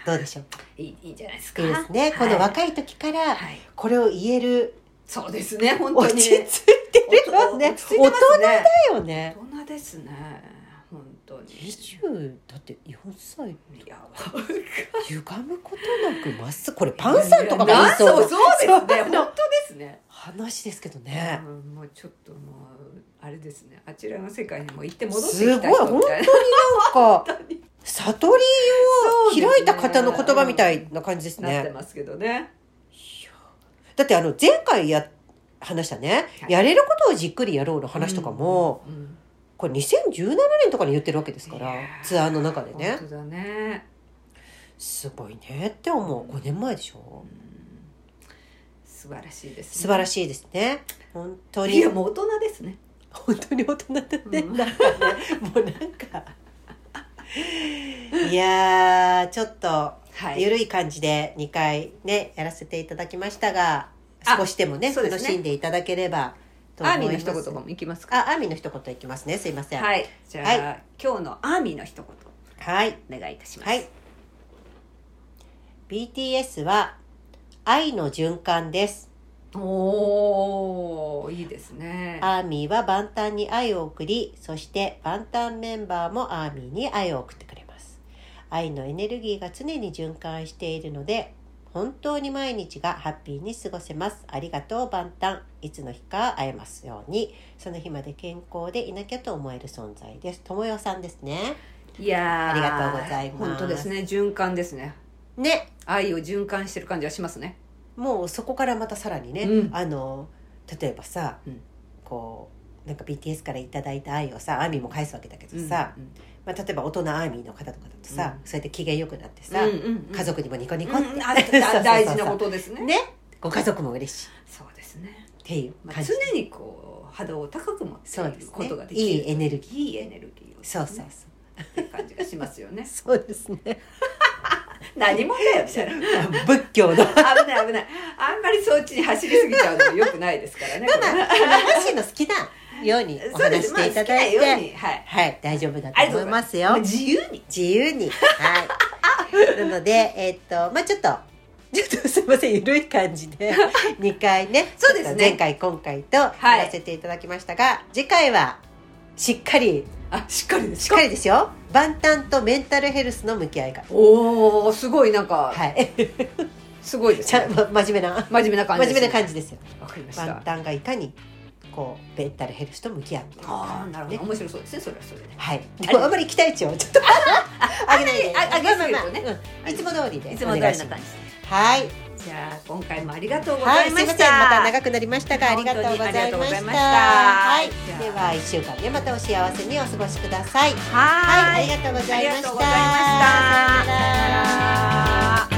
どうでしょういいんじゃないですか。いいですね、この若い時からはい。これを言えるそうですね本当に。落ち着いてるよね。落ち着いてますね。だよね。大人ですね。本当に。20だって4歳いや歪むことなくまっすぐこれパンさんとかが言いそう。なそうそうですね。本当ですね。話ですけどね。うんもうちょっともうあれですね。あちらの世界にも行って戻ってきすごいた人本当にみたいななんか悟りを開いた方の言葉みたいな感じですね。なってますけどね。だってあの前回や話したね、はい。やれることをじっくりやろうの話とかも、うんうんこれ2017年とかに言ってるわけですからツアーの中でね。本当だね。すごいねって思う。5年前でしょ？素晴らしいです、素晴らししいですね。本当いにやもう大人ですね。本当に大人だね、うん。なんかねもうなんか。いやーちょっとはい。ゆるい感じで2回ねやらせていただきましたがあ少しでもねね。楽しんでいただければ。とアーミーの一言もいきますか。あアーミーの一言いきますね。すいません。はい。じゃあ、はい。今日のアーミーの一言はいお願いいたします。はい。BTS は愛の循環です。おーいいですね。アーミーは万端に愛を送りそして万端メンバーもアーミーに愛を送ってくれます。愛のエネルギーが常に循環しているので本当に毎日がハッピーに過ごせます。ありがとう万端いつの日か会えますように。その日まで健康でいなきゃと思える存在です。友よさんですね。いやーありがとうございます。本当ですね。循環ですね。ね。愛を循環してる感じはしますね。もうそこからまたさらにね、うん。あの例えばさ、うん。こうなんか BTS からいただいた愛をさアーミーも返すわけだけどさ、うんまあ、例えば大人アーミーの方とかだとさ、うん。そうやって機嫌よくなってさ、うんうんうん。家族にもニコニコって、うん 大事なことですね。ね。ご家族も嬉しい。そうですね、っていうまあ、常にこう肌を高く持っているそうですね。ことができる。いいエネルギいいエネルギーを、そうそうそう。っていう感じがしますよね。そうですね。何もだよ仏教の。危ない危ない。あんまりそっちに走りすぎちゃうのもよくないですからねまあハッシーの好きなようにお話していただいて、まあはい。はい。大丈夫だと思いますよ。まあ自由に。自由に。はい。なのでえっとまあちょっとちょっとすいません。ゆるい感じで 2回ねそうですね。前回今回とやらせていただきましたが、次回はしっかり。あしっかりですしっかりですよ。万端とメンタルヘルスの向き合い方。おおすごいなんかはい。すごいですちゃねん真面目な。真面目な感じ真面目な感じですよ。わかりました。万端がいかにこうメンタルヘルスと向き合うみたいああなるほど、ね面白そうですね。それはそれではい。でもあんまり期待値をちょっと 上げないであ上げすぎるとねまあまあまあうん。いつも通りでいつも通りな感じ。はい。じゃあ今回もありがとうごはい、ざいました、すい。ません。また長くなりましたが、ありがとうございました。ざいました。はい、では一週間ね、またお幸せにお過ごしください。ははい、ありがとうございました。ありがとうございました